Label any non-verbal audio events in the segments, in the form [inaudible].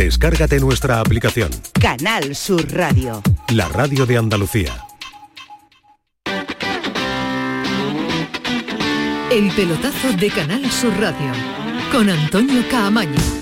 Descárgate nuestra aplicación. Canal Sur Radio. La radio de Andalucía. El pelotazo de Canal Sur Radio con Antonio Caamaño.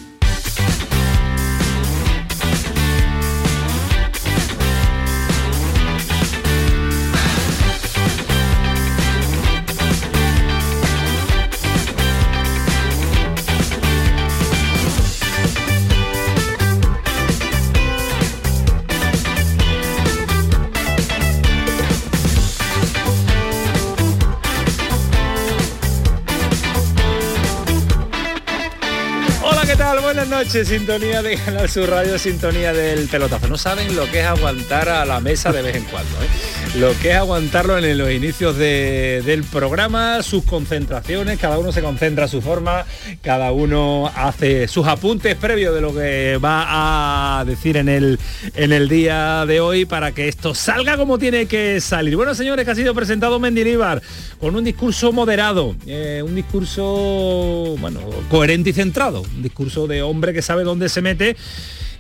Buenas noches, sintonía de Canal Sur Radio, sintonía del pelotazo. No saben lo que es aguantar a la mesa de vez en cuando, ¿eh? Lo que es aguantarlo en los inicios del programa, sus concentraciones, cada uno se concentra a su forma, cada uno hace sus apuntes previos de lo que va a decir en el, en el día de hoy para que esto salga como tiene que salir. Bueno, señores, que ha sido presentado Mendilibar con un discurso moderado, eh, un discurso, bueno, coherente y centrado, un discurso de hombre que sabe dónde se mete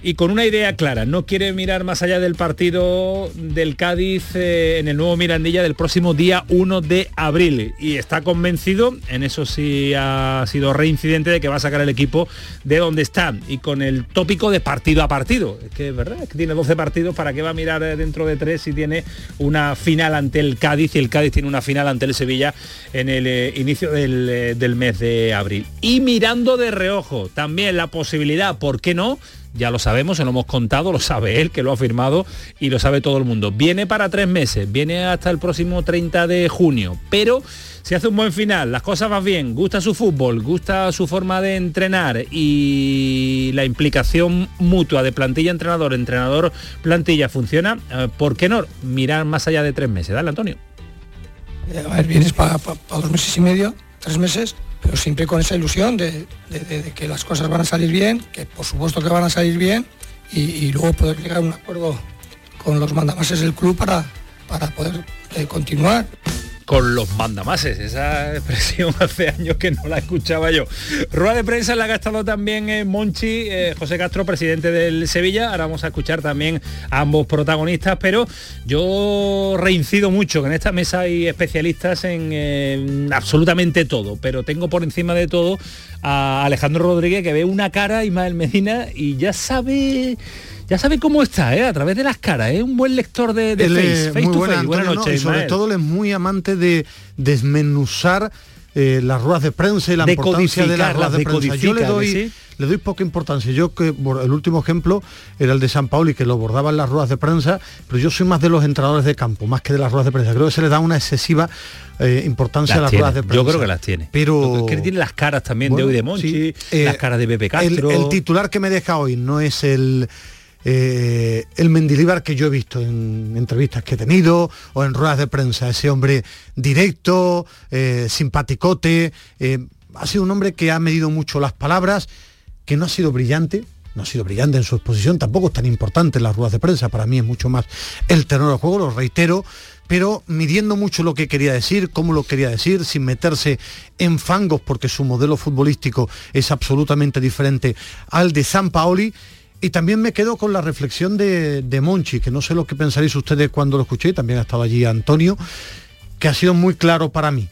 y con una idea clara, no quiere mirar más allá del partido del Cádiz eh, en el nuevo Mirandilla del próximo día 1 de abril y está convencido, en eso sí ha sido reincidente de que va a sacar el equipo de donde está y con el tópico de partido a partido, es que es verdad, es que tiene 12 partidos, ¿para qué va a mirar eh, dentro de tres si tiene una final ante el Cádiz y el Cádiz tiene una final ante el Sevilla en el eh, inicio del, del mes de abril? Y mirando de reojo también la posibilidad, ¿por qué no?, ya lo sabemos, se lo hemos contado, lo sabe él, que lo ha firmado y lo sabe todo el mundo. Viene para tres meses, viene hasta el próximo 30 de junio, pero si hace un buen final, las cosas van bien, gusta su fútbol, gusta su forma de entrenar y la implicación mutua de plantilla entrenador, entrenador plantilla funciona, eh, ¿por qué no mirar más allá de tres meses? Dale, Antonio. Eh, a ver, vienes para dos meses y medio, tres meses, pero siempre con esa ilusión de, que las cosas van a salir bien, que por supuesto que van a salir bien, y, luego poder llegar a un acuerdo con los mandamases del club para, para poder eh, continuar con los mandamases. Esa [laughs] expresión hace años que no la escuchaba yo. Rueda de prensa la ha gastado también eh, Monchi, eh, José Castro, presidente del Sevilla. Ahora vamos a escuchar también a ambos protagonistas, pero yo reincido mucho que en esta mesa hay especialistas en absolutamente todo, pero tengo por encima de todo a Alejandro Rodríguez que ve una cara, Ismael Medina, y ya sabe ya sabe cómo está, ¿eh? a través de las caras, ¿eh? un buen lector de, face, face to face. Buenas noches. y sobre todo él es muy amante de desmenuzar eh, las ruedas de prensa y la importancia de las ruedas de, prensa. Yo le doy, le doy poca importancia. Yo que el último ejemplo era el de San Pauli, que lo bordaba en las ruedas de prensa, pero yo soy más de los entrenadores de campo, más que de las ruedas de prensa. Creo que se le da una excesiva eh, importancia a las ruedas de prensa. Yo creo que las tiene. Pero que tiene las caras también de hoy de Monchi, las caras de Pepe Castro. el titular que me deja hoy no es el eh, el Mendilibar que yo he visto en entrevistas que he tenido o en ruedas de prensa, ese hombre directo, eh, simpaticote, eh, ha sido un hombre que ha medido mucho las palabras, que no ha sido brillante, no ha sido brillante en su exposición, tampoco es tan importante en las ruedas de prensa, para mí es mucho más el tenor del juego, lo reitero, pero midiendo mucho lo que quería decir, cómo lo quería decir, sin meterse en fangos, porque su modelo futbolístico es absolutamente diferente al de San Paoli, y también me quedo con la reflexión de, Monchi, que no sé lo que pensaréis ustedes cuando lo escuché, también ha estado allí Antonio, que ha sido muy claro para mí.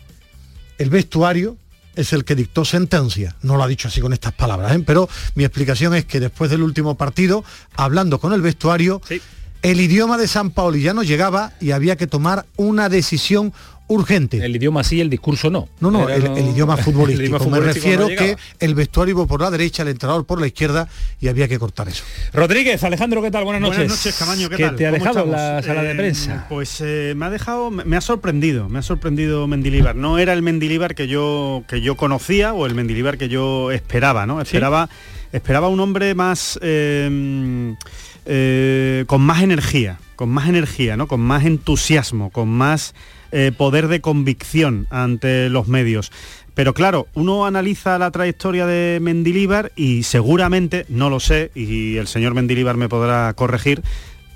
El vestuario es el que dictó sentencia. No lo ha dicho así con estas palabras, ¿eh? pero mi explicación es que después del último partido, hablando con el vestuario, el idioma de San Paolo ya no llegaba y había que tomar una decisión urgente. El idioma sí, el discurso no. No, no, [laughs] el, idioma futbolístico. Me refiero que el vestuario iba por la derecha, el entrenador por la izquierda y había que cortar eso. Rodríguez, Alejandro, ¿qué tal? Buenas noches. Buenas noches, Camaño, ¿qué, tal? te ha dejado la sala de eh, prensa? Pues eh, me ha dejado, me ha sorprendido, me ha sorprendido Mendilibar. No era el Mendilibar que yo, que yo conocía o el Mendilibar que yo esperaba, ¿no? Esperaba, esperaba un hombre más... Eh, con más energía, con más energía, ¿no? Con más entusiasmo, con más eh, poder de convicción ante los medios. Pero claro, uno analiza la trayectoria de Mendilíbar y seguramente, no lo sé, y el señor Mendilíbar me podrá corregir,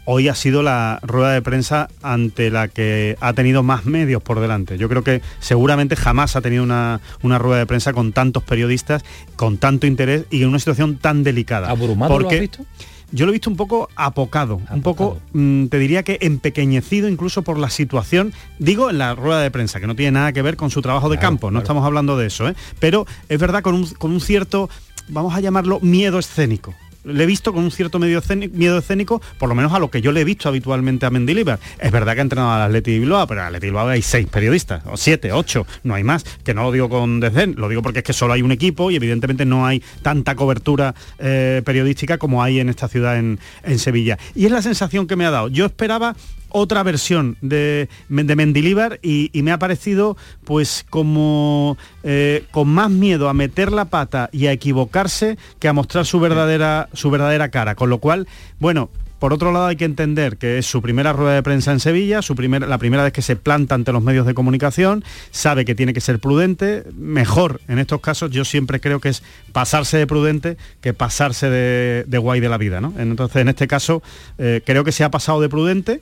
hoy ha sido la rueda de prensa ante la que ha tenido más medios por delante. Yo creo que seguramente jamás ha tenido una, una rueda de prensa con tantos periodistas, con tanto interés y en una situación tan delicada. ¿Abrumado Porque lo has visto? Yo lo he visto un poco apocado, un poco, mm, te diría que empequeñecido incluso por la situación, digo en la rueda de prensa, que no tiene nada que ver con su trabajo de Claro, campo, no claro. estamos hablando de eso, ¿eh? pero es verdad con un, con un cierto, vamos a llamarlo miedo escénico. Le he visto con un cierto miedo escénico, por lo menos a lo que yo le he visto habitualmente a Mendilibar. Es verdad que ha entrenado al Atleti Bilbao, pero el Atleti Bilbao hay seis periodistas, o siete, ocho, no hay más. Que no lo digo con desdén, lo digo porque es que solo hay un equipo y evidentemente no hay tanta cobertura eh, periodística como hay en esta ciudad, en, en Sevilla. Y es la sensación que me ha dado. Yo esperaba otra versión de, de Mendilíbar y, me ha parecido pues como eh, con más miedo a meter la pata y a equivocarse que a mostrar su verdadera, su verdadera cara. Con lo cual, bueno, por otro lado hay que entender que es su primera rueda de prensa en Sevilla, su primer- la primera vez que se planta ante los medios de comunicación, sabe que tiene que ser prudente, mejor en estos casos yo siempre creo que es pasarse de prudente que pasarse de, de guay de la vida. ¿no? Entonces en este caso eh, creo que se ha pasado de prudente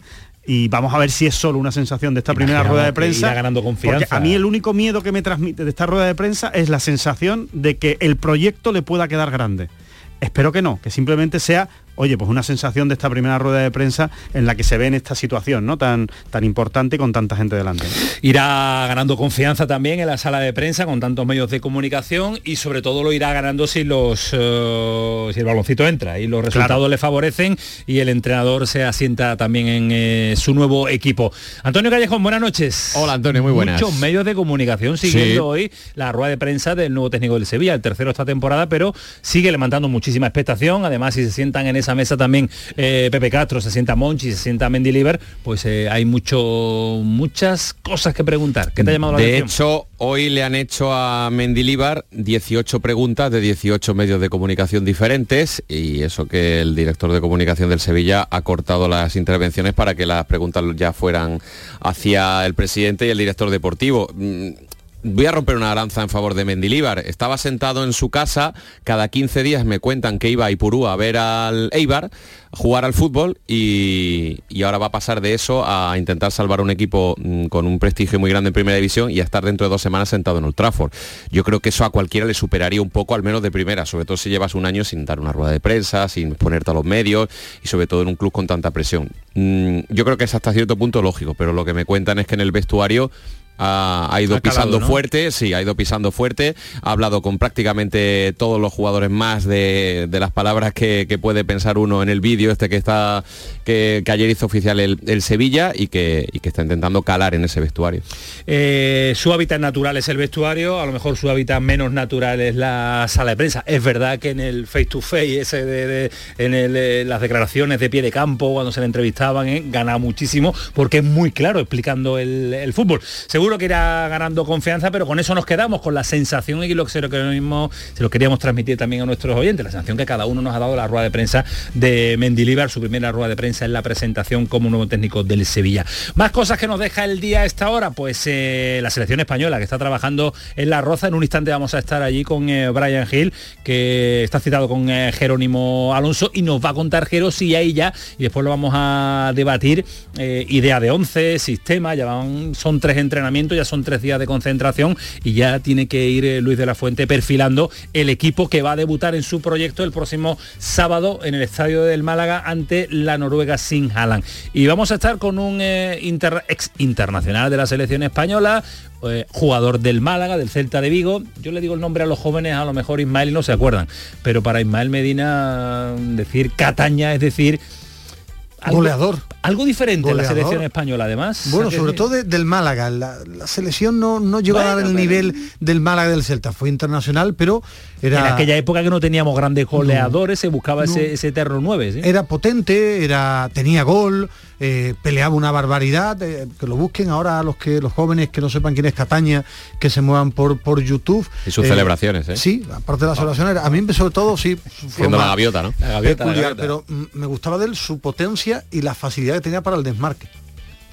y vamos a ver si es solo una sensación de esta primera rueda de prensa. ganando confianza. Porque a mí el único miedo que me transmite de esta rueda de prensa es la sensación de que el proyecto le pueda quedar grande. Espero que no, que simplemente sea, oye, pues una sensación de esta primera rueda de prensa en la que se ve en esta situación, ¿no? Tan, tan importante y con tanta gente delante. Irá ganando confianza también en la sala de prensa con tantos medios de comunicación y sobre todo lo irá ganando si los eh, si el baloncito entra y los resultados le favorecen y el entrenador se asienta también en eh, su nuevo equipo. Antonio Callejón, buenas noches. Hola, Antonio, muy buenas. Muchos medios de comunicación siguiendo Sí. hoy la rueda de prensa del nuevo técnico del Sevilla, el tercero esta temporada, pero sigue levantando muchísima expectación. Además, si se sientan en esa mesa también eh, Pepe Castro, se sienta Monchi, se sienta Mendilibar, pues eh, hay mucho muchas cosas que preguntar. ¿Qué te ha llamado la De atención? hecho, hoy le han hecho a Mendilíbar 18 preguntas de 18 medios de comunicación diferentes y eso que el director de comunicación del Sevilla ha cortado las intervenciones para que las preguntas ya fueran hacia el presidente y el director deportivo. Voy a romper una lanza en favor de Mendilíbar. Estaba sentado en su casa, cada 15 días me cuentan que iba a Ipurú a ver al Eibar, jugar al fútbol y, y ahora va a pasar de eso a intentar salvar un equipo mm, con un prestigio muy grande en primera división y a estar dentro de dos semanas sentado en Old Trafford. Yo creo que eso a cualquiera le superaría un poco, al menos de primera, sobre todo si llevas un año sin dar una rueda de prensa, sin ponerte a los medios y sobre todo en un club con tanta presión. Mm, yo creo que es hasta cierto punto lógico, pero lo que me cuentan es que en el vestuario ha, ha ido Ha calado, pisando ¿no? fuerte, sí, ha ido pisando fuerte, ha hablado con prácticamente todos los jugadores más de, de las palabras que, que puede pensar uno en el vídeo este que está que, que ayer hizo oficial el, el Sevilla y que, y que está intentando calar en ese vestuario. Eh, su hábitat natural es el vestuario, a lo mejor su hábitat menos natural es la sala de prensa. Es verdad que en el face to face, ese de, de- en el, eh, las declaraciones de pie de campo, cuando se le entrevistaban, eh, gana muchísimo porque es muy claro explicando el, el fútbol. Seguro que irá ganando confianza, pero con eso nos quedamos, con la sensación y lo que se lo queríamos, se lo queríamos transmitir también a nuestros oyentes, la sensación que cada uno nos ha dado la rueda de prensa de Mendilibar, su primera rueda de prensa en la presentación como nuevo técnico del Sevilla. Más cosas que nos deja el día a esta hora, pues eh, la selección española que está trabajando en La Roza. En un instante vamos a estar allí con eh, Brian Hill, que está citado con eh, Jerónimo Alonso y nos va a contar Jero si hay ya, y después lo vamos a debatir, eh, idea de 11, sistema, ya son tres entrenamientos, ya son tres días de concentración y ya tiene que ir eh, Luis de la Fuente perfilando el equipo que va a debutar en su proyecto el próximo sábado en el estadio del Málaga ante la Noruega sin Haaland. Y vamos a estar con un eh, inter- ex internacional de la selección española, eh, jugador del Málaga, del Celta de Vigo. Yo le digo el nombre a los jóvenes, a lo mejor Ismael no se acuerdan, pero para Ismael Medina decir Cataña es decir algo, Goleador. algo diferente en la Goleador. selección española además. Bueno, ¿A que sobre todo de- del Málaga. La, la selección no, no llegó a dar el pero- nivel del Málaga del Celta. Fue internacional, pero era... En aquella época que no teníamos grandes goleadores, se buscaba No. ese, ese eterno 9. ¿sí? Era potente, era, tenía gol, eh, peleaba una barbaridad, eh, que lo busquen ahora los que los jóvenes que no sepan quién es Cataña, que se muevan por, por YouTube. Y sus celebraciones, ¿eh? Sí, aparte de las celebraciones, a mí sobre todo sí. fue Siendo la gaviota, ¿no? La gaviota, la peculiar, gaviota. pero me gustaba de él su potencia y la facilidad que tenía para el desmarque.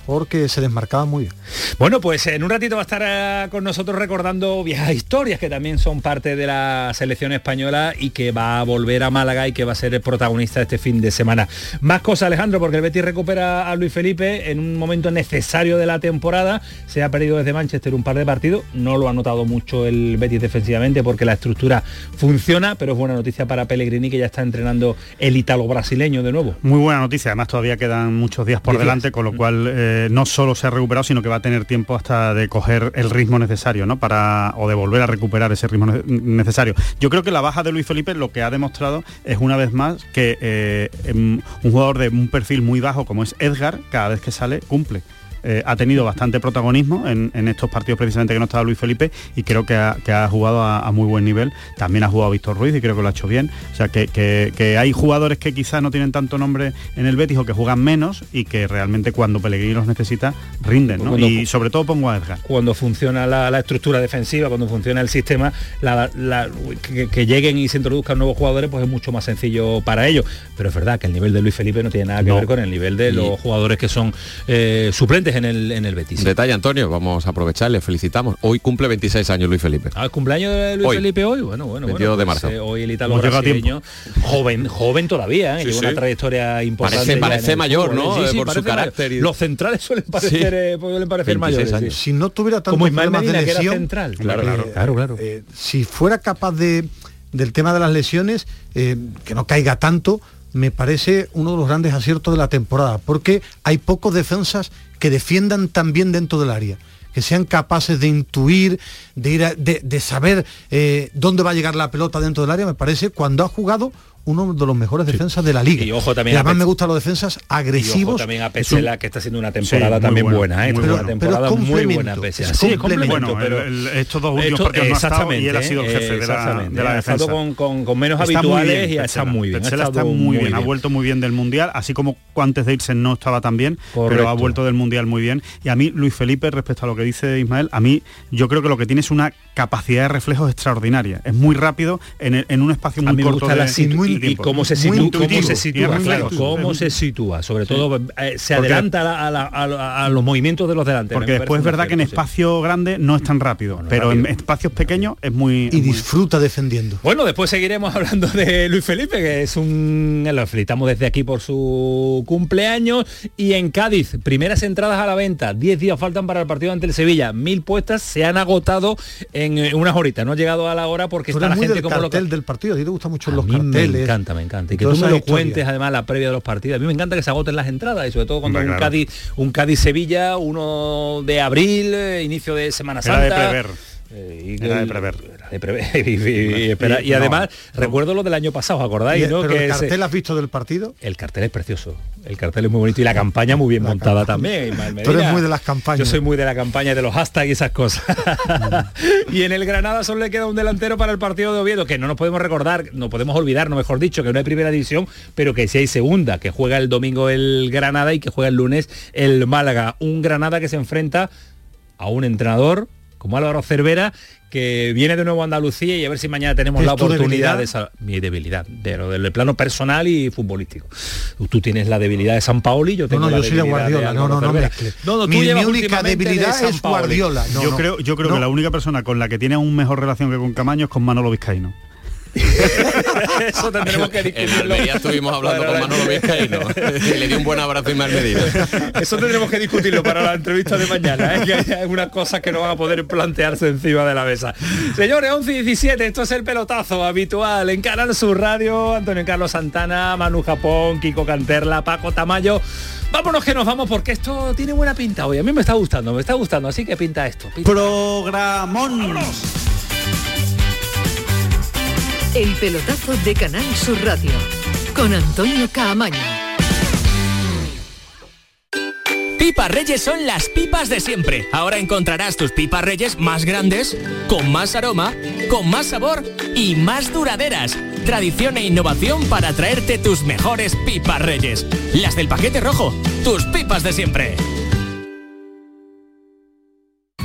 Porque se desmarcaba muy bien. Bueno, pues en un ratito va a estar eh, con nosotros recordando viejas historias que también son parte de la selección española y que va a volver a Málaga y que va a ser el protagonista este fin de semana. Más cosas, Alejandro, porque el Betis recupera a Luis Felipe en un momento necesario de la temporada. Se ha perdido desde Manchester un par de partidos. No lo ha notado mucho el Betis defensivamente porque la estructura funciona, pero es buena noticia para Pellegrini que ya está entrenando el ítalo brasileño de nuevo. Muy buena noticia, además todavía quedan muchos días por delante, con lo cual eh, no solo se ha recuperado, sino que va a tener tiempo hasta de coger el ritmo necesario, ¿no? Para, o de volver a recuperar ese ritmo necesario. Yo creo que la baja de Luis Felipe lo que ha demostrado es una vez más que eh, em, un jugador de un perfil muy bajo como es Edgar, cada vez que sale, cumple. Eh, ha tenido bastante protagonismo en, estos partidos precisamente que no estaba Luis Felipe y creo que ha, jugado a, muy buen nivel. También ha jugado Víctor Ruiz y creo que lo ha hecho bien. O sea, que, hay jugadores que quizás no tienen tanto nombre en el Betis o que juegan menos y que realmente cuando Pellegrini los necesita rinden. y sobre todo pongo a Edgar. Cuando funciona la, estructura defensiva, cuando funciona el sistema, que, lleguen y se introduzcan nuevos jugadores, pues es mucho más sencillo para ellos. Pero es verdad que el nivel de Luis Felipe no tiene nada que ver con el nivel de los jugadores que son eh, suplentes en el, en el Betis. Detalle, Antonio, vamos a aprovecharle, felicitamos. Hoy cumple 26 años Luis Felipe. Ah, cumpleaños de Luis Felipe hoy. Bueno, bueno, 22 de pues, marzo. Eh, hoy el italo brasileño, joven, joven todavía, ¿eh? lleva una trayectoria importante. Parece, mayor, ¿no? Sí, por su carácter. Los centrales suelen parecer, eh, suelen parecer mayores. Si no tuviera tanto Como Ismael Medina, de lesión, que era central. Claro, claro, claro. claro. Eh, si fuera capaz de del tema de las lesiones, que no caiga tanto, me parece uno de los grandes aciertos de la temporada, porque hay pocos defensas que defiendan también dentro del área que sean capaces de intuir, de, ir de, saber eh, dónde va a llegar la pelota dentro del área, me parece, cuando ha jugado uno de los mejores defensas de la liga. Y ojo también. además me gustan los defensas agresivos. Y ojo también a Pesela, que está haciendo una temporada también buena, ¿eh? una temporada muy buena Pesela. Sí, es complemento, pero estos dos últimos partidos no ha estado y él ha sido el jefe de la, de la defensa. Con, con, con menos habituales y está muy bien. Pesela está muy bien, ha vuelto muy bien del Mundial, así como antes de irse no estaba tan bien, pero ha vuelto del Mundial muy bien. Y a mí, Luis Felipe, respecto a lo que dice Ismael, a mí yo creo que lo que tiene es una capacidad de reflejos extraordinaria. Es muy rápido en, un espacio muy corto de, y, cómo se cómo se sitúa, claro, cómo se sitúa, sobre todo eh, se adelanta a, los movimientos de los delanteros. Porque después es verdad que en espacio grande no es tan rápido, pero en espacios pequeños es muy... Y disfruta defendiendo. Bueno, después seguiremos [laughs] hablando de Luis Felipe, que es un... Lo felicitamos desde aquí por su cumpleaños. Y en Cádiz, primeras entradas a la venta, 10 días faltan para el partido ante el Sevilla, mil puestas se han agotado en eh, unas horitas, no ha llegado a la hora porque está la gente como cartel del partido, a ti te gustan mucho los carteles. Me encanta, me encanta. Y que tú me lo cuentes además la previa de los partidos. A mí me encanta que se agoten las entradas y sobre todo cuando un Cádiz, un Cádiz Sevilla, uno de abril, eh, inicio de Semana Santa. Era de prever. Eh, era de prever. De prever. [laughs] y, además, recuerdo lo del año pasado, ¿acordáis? ¿no? que ¿El cartel has visto del partido? El cartel es precioso. El cartel es muy bonito y la campaña muy bien montada también. Tú eres muy de las campañas. Yo soy muy de la campaña de los hashtags y esas cosas. [laughs] y en el Granada solo le queda un delantero para el partido de Oviedo, que no nos podemos recordar, no podemos olvidar, no mejor dicho, que no hay primera división, pero que sí hay segunda, que juega el domingo el Granada y que juega el lunes el Málaga. Un Granada que se enfrenta a un entrenador como Álvaro Cervera, que viene de nuevo a Andalucía y a ver si mañana tenemos la oportunidad de esa, mi debilidad, de lo del plano personal y futbolístico. Tú tienes la debilidad de San Paoli, yo tengo no, no, la yo soy de Guardiola, no, no, no, no, mi, única debilidad es Guardiola. yo creo, yo creo que la única persona con la que tiene aún mejor relación que con Camaño es con Manolo Vizcaíno. [laughs] Eso tendremos que discutirlo. En estuvimos hablando con Manolo Vizcaíno [laughs] y le di un buen abrazo y me Medina. Eso tendremos que discutirlo para la entrevista de mañana, ¿eh? que hay algunas cosas que no van a poder plantearse encima de la mesa. Señores, 11 y 17, esto es el pelotazo habitual en Canal Sur Radio, Antonio Carlos Santana, Manu Japón, Kiko Canterla, Paco Tamayo. Vámonos que nos vamos porque esto tiene buena pinta hoy. A mí me está gustando, me está gustando, así que pinta esto. Programón. El pelotazo de Canal Sur Radio con Antonio Caamaño. Pipas Reyes son las pipas de siempre. Ahora encontrarás tus pipas Reyes más grandes, con más aroma, con más sabor y más duraderas. Tradición e innovación para traerte tus mejores pipas Reyes. Las del paquete rojo, tus pipas de siempre.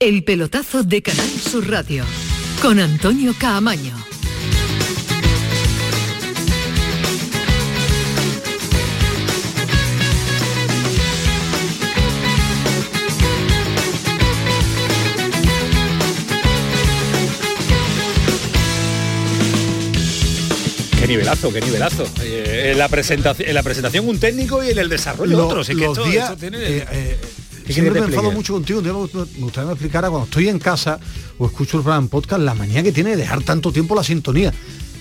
El pelotazo de Canal Sur Radio con Antonio Caamaño. Qué nivelazo, qué nivelazo. Eh, en, la presentación, en la presentación un técnico y en el desarrollo Lo- otro. Que esto- días, esto tiene- eh, eh, ¿Qué siempre me que enfado mucho contigo. un día Me gustaría que me explicara cuando estoy en casa o escucho el programa en podcast la manía que tiene de dejar tanto tiempo la sintonía.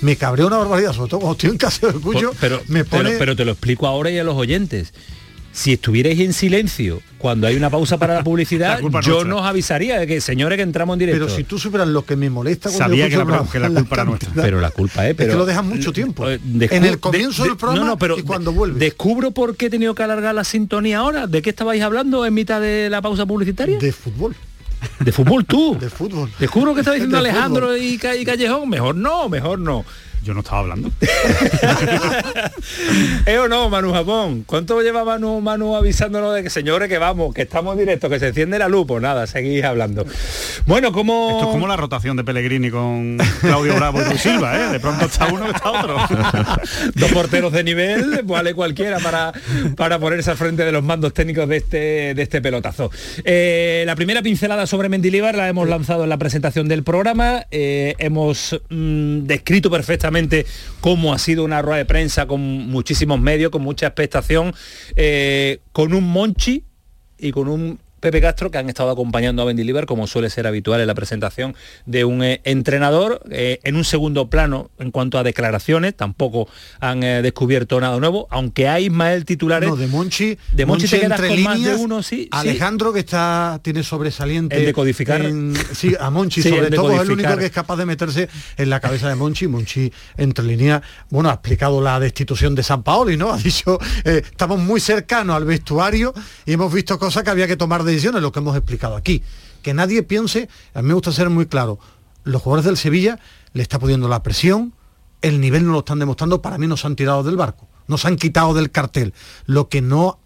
Me cabrea una barbaridad, sobre todo cuando estoy en casa y lo escucho. pero, me pero- pone pero te lo explico ahora y a los oyentes. Si estuvierais en silencio cuando hay una pausa para la [laughs] publicidad, La yo nuestra. nos avisaría de que señores que entramos en directo. Pero si tú supieras lo que me molesta Sabía que la- programa, que la culpa era nuestra. Pero la culpa es, pero- que lo dejan mucho tiempo. Eh, en el comienzo de- del programa no, no, pero y cuando vuelve. Descubro por qué he tenido que alargar la sintonía ahora. ¿De qué estabais hablando en mitad de la pausa publicitaria? De fútbol. ¿De fútbol tú? De fútbol. Descubro que está diciendo [laughs] De Alejandro y Callejón. Mejor no, mejor no. Yo no estaba hablando. [laughs] ¿Eh o no, Manu Japón? ¿Cuánto lleva Manu, Manu avisándonos de que señores que vamos, que estamos en directo, que se enciende la luz? Pues nada, seguís hablando. Bueno, como... Esto es como la rotación de Pellegrini con Claudio Bravo y Luis Silva, ¿eh? De pronto está uno, está otro. [laughs] Dos porteros de nivel, vale cualquiera para, para ponerse al frente de los mandos técnicos de este, de este pelotazo. Eh, la primera pincelada sobre Mendilibar la hemos lanzado en la presentación del programa. Eh, hemos mm, descrito perfectamente cómo ha sido una rueda de prensa con muchísimos medios, con mucha expectación, eh, con un Monchi y con un Pepe Castro que han estado acompañando a Mendilibar como suele ser habitual en la presentación de un eh, entrenador eh, en un segundo plano en cuanto a declaraciones. Tampoco han eh, descubierto nada nuevo aunque hay Ismael titulares No, de Monchi, de Monchi, te quedas entre con más de uno sí, sí. Alejandro que está tiene sobresaliente El decodificar. en- sí a Monchi [laughs] Sí, sobre todo es el único que es capaz de meterse en la cabeza de Monchi. Monchi entre líneas bueno ha explicado la destitución de San Paoli no [laughs] ha dicho estamos muy cercanos al vestuario y hemos visto cosas que había que tomar decisiones lo que hemos explicado aquí que nadie piense a mí me gusta ser muy claro los jugadores del Sevilla le está pudiendo la presión el nivel no lo están demostrando para mí nos han tirado del barco nos han quitado del cartel lo que no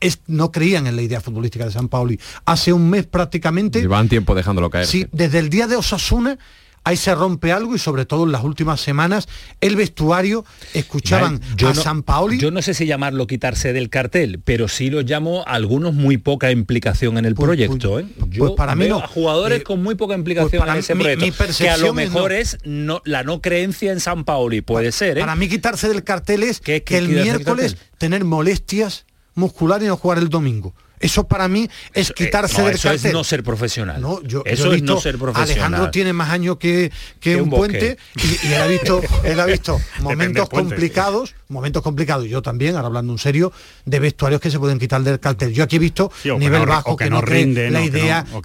es, no creían en la idea futbolística de San Paoli. Hace un mes prácticamente, Llevan tiempo dejándolo caer. sí, desde el día de Osasuna, ahí se rompe algo y sobre todo en las últimas semanas, el vestuario escuchaban yo a no- San Paoli. yo no sé si llamarlo quitarse del cartel pero sí lo llamo a algunos muy poca implicación en el proyecto ¿eh? Yo pues para mí veo no. a jugadores Eh, con muy poca implicación pues para en ese proyecto mi que a lo mejor es no, la no creencia en San Paoli puede ser ¿eh? Para mí quitarse del cartel es ¿Qué- que el miércoles tener molestias musculares y no jugar el domingo. Eso para mí es Eh, quitarse no, del eso cartel. es no ser profesional No, yo, eso yo he es no visto- ser profesional Alejandro tiene más años que, que Que un, puente y, y él ha visto, [laughs] él ha visto momentos puente. complicados, momentos complicados, yo también, ahora hablando en serio, de vestuarios que se pueden quitar del cartel. Yo aquí he visto Sí, o que nivel no- bajo que no rinden, la idea o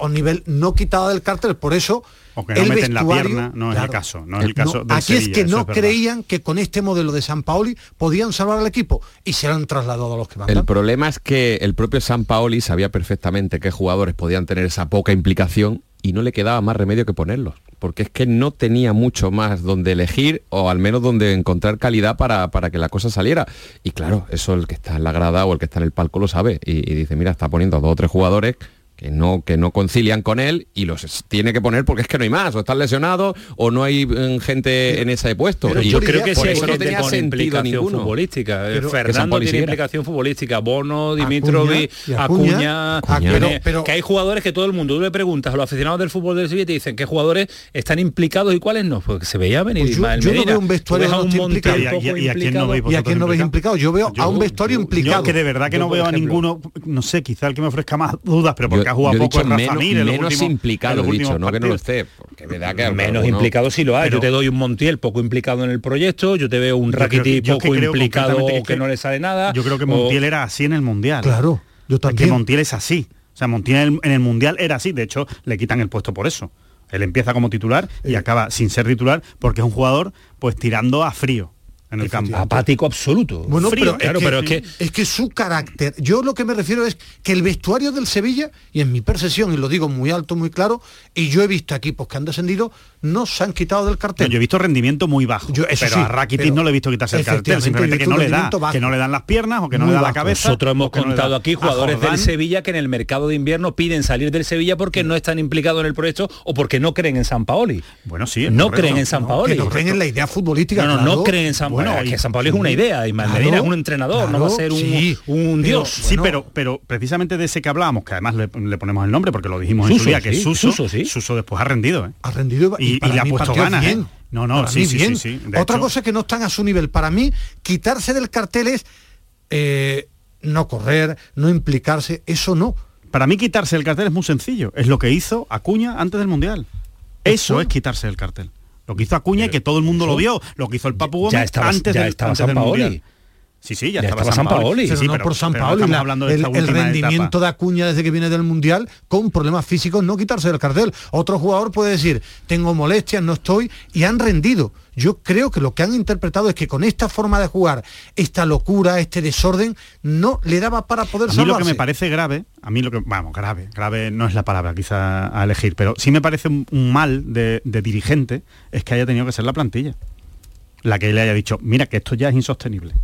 o, nivel no quitado del cartel, por eso O que no el meten la vestuario- pierna, no es el caso, no es el no, caso del aquí es que no es creían que con este modelo de San Paoli podían salvar al equipo y se lo han trasladado a los que mandan. El problema es que el propio San Paoli sabía perfectamente qué jugadores podían tener esa poca implicación y no le quedaba más remedio que ponerlos, porque es que no tenía mucho más donde elegir o al menos donde encontrar calidad para, para que la cosa saliera. Y claro, eso el que está en la grada o el que está en el palco lo sabe y, y dice, mira, está poniendo a dos o tres jugadores que no, que no concilian con él y los tiene que poner porque es que no hay más, o están lesionados o no hay mm, gente en ese puesto. Pero Y yo creo que por sí, eso no tenía con implicación ninguno. futbolística. Eh, Pero- Fernando tiene implicación futbolística, Bono, Dimitrovic, y Acuña, Acuña, pero- pero- que hay jugadores que todo el mundo, tú le preguntas a los aficionados del fútbol del Sevilla y te dicen qué jugadores están implicados y cuáles no, porque se veía venir Pues yo, Ismael yo no veo un vestuario Montiel implicado. ¿Y a quién no veis ¿Y a quién no veis implicado? Yo veo a un vestuario implicado. Que de verdad que no veo a ninguno, no sé, quizá el que me ofrezca más dudas, pero porque Ha jugado yo poco dicho en Rafa menos- Mir en los menos últimos- implicado, he dicho, no que no lo esté, porque me da que menos uno- implicado sí lo hay. yo te doy un Montiel poco implicado en el proyecto, yo te veo un que- es que poco creo implicado que, que- no le sale nada. Yo creo que o- Montiel era así en el Mundial. Claro, yo Es también. que Montiel es así. O sea, Montiel en el, en el Mundial era así. De hecho, le quitan el puesto por eso. Él empieza como titular y acaba sin ser titular porque es un jugador pues tirando a frío en el campo. apático absoluto. Bueno, Frío, pero, claro, es que, pero es que es que su carácter, yo lo que me refiero es que el vestuario del Sevilla, y en mi percepción, y lo digo muy alto, muy claro, y yo he visto equipos que han descendido, no se han quitado del cartel. Yo he visto rendimiento muy bajo, Yo- eso pero sí, a Rakitic pero no le he visto quitarse el cartel, simplemente que no le da, bajo. que no le dan las piernas o que no Muy le da la cabeza. Nosotros hemos no contado aquí jugadores del Sevilla que en el mercado de invierno piden salir del Sevilla porque no están implicados en el proyecto o porque no creen en San Paoli. Bueno, sí, no correcto. creen en San No, Paoli. que no creen en la idea futbolística. No, no, claro. no creen en San Paoli. Bueno, es que San Paoli es una idea. Y Claro, Medina es un entrenador, no va a claro, ser un, sí. un Pero- dios. Sí, Bueno. pero, pero precisamente de ese que hablábamos, que además le, le ponemos el nombre porque lo dijimos en su día, que es Suso, Suso. Suso después ha rendido, ¿eh? Ha rendido Y- y para le ha puesto ganas, ¿eh? bien. No, no, sí, sí, bien. sí, sí. De Otra hecho- cosa es que no están a su nivel. Para mí, quitarse del cartel es eh, no correr, no implicarse, eso no. Para mí quitarse el cartel es muy sencillo. Es lo que hizo Acuña antes del Mundial. Eso es quitarse el cartel. Lo que hizo Acuña y que todo el mundo lo vio. Lo que hizo el Papu Gómez ya estaba- antes, ya del, estaba antes del Paoli. Mundial. Sí, sí, ya, Ya estaba, estaba San Paoli. Paoli. Sí, pero sí, no pero- por San no Paoli. hablando de el, el rendimiento etapa. de Acuña desde que viene del Mundial, con problemas físicos, no quitarse del cartel. Otro jugador puede decir, tengo molestias, no estoy, y han rendido. Yo creo que lo que han interpretado es que con esta forma de jugar, esta locura, este desorden, no le daba para poder A mí lo que me parece grave, a mí lo que, vamos, grave, grave no es la palabra quizá a elegir, pero sí me parece un, un mal de, de dirigente es que haya tenido que ser la plantilla. La que le haya dicho, mira que esto ya es insostenible.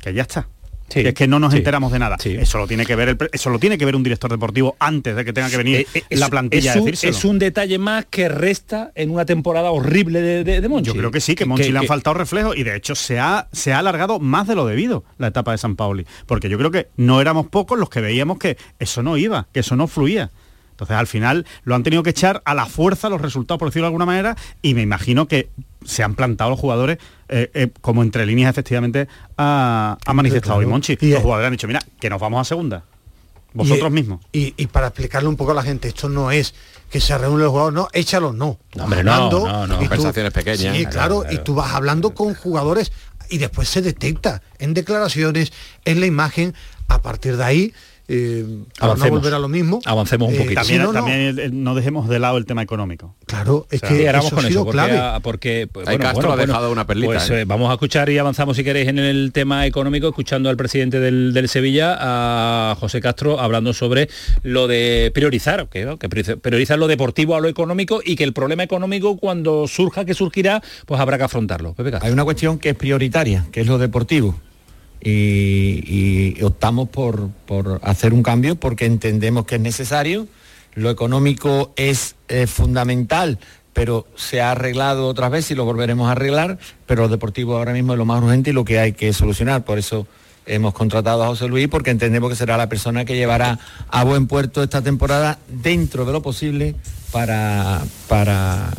Que ya está. Sí, que es que no nos sí, enteramos de nada. sí. Eso lo tiene que ver el eso lo tiene que ver un director deportivo antes de que tenga que venir Eh, eh, la plantilla es un, es un detalle más que resta en una temporada horrible de, de, de Monchi. Yo creo que sí, que Monchi le han faltado reflejos y de hecho se ha, se ha alargado más de lo debido la etapa de San Pauli. Porque yo creo que no éramos pocos los que veíamos que eso no iba, que eso no fluía. Entonces al final lo han tenido que echar a la fuerza los resultados, por decirlo de alguna manera, y me imagino que se han plantado los jugadores eh, eh, como entre líneas efectivamente ha, ha manifestado hoy. Monchi. Y, los jugadores han dicho, mira, que nos vamos a segunda. Vosotros Y- mismos. Y, y para explicarle un poco a la gente, esto no es que se reúne los jugadores, no, échalo, no. No, hombre, no, Hablando no, no. Conversaciones pequeñas. Sí, Claro, claro, claro. y tú vas hablando con jugadores y después se detecta en declaraciones, en la imagen, a partir de ahí, eh, para no Avancemos. volver a lo mismo. Avancemos un eh, poquito. También, no, no, también dejemos de lado el tema económico. Claro, es sea, que eso con ha eso, sido porque, clave. porque pues, Castro ha dejado una perlita, Pues, ¿eh? eh, vamos a escuchar y avanzamos si queréis en el tema económico, escuchando al presidente del, del Sevilla, a José Castro, hablando sobre lo de priorizar, que, que priorizar lo deportivo a lo económico y que el problema económico cuando surja, que surgirá, pues habrá que afrontarlo. Pepe Castro. Hay una cuestión que es prioritaria, que es lo deportivo. Y, optamos por, por hacer un cambio porque entendemos que es necesario. Lo económico es eh, fundamental, pero se ha arreglado otras veces y lo volveremos a arreglar, pero lo deportivo ahora mismo es lo más urgente y lo que hay que solucionar. Por eso hemos contratado a José Luis porque entendemos que será la persona que llevará a buen puerto esta temporada dentro de lo posible para, para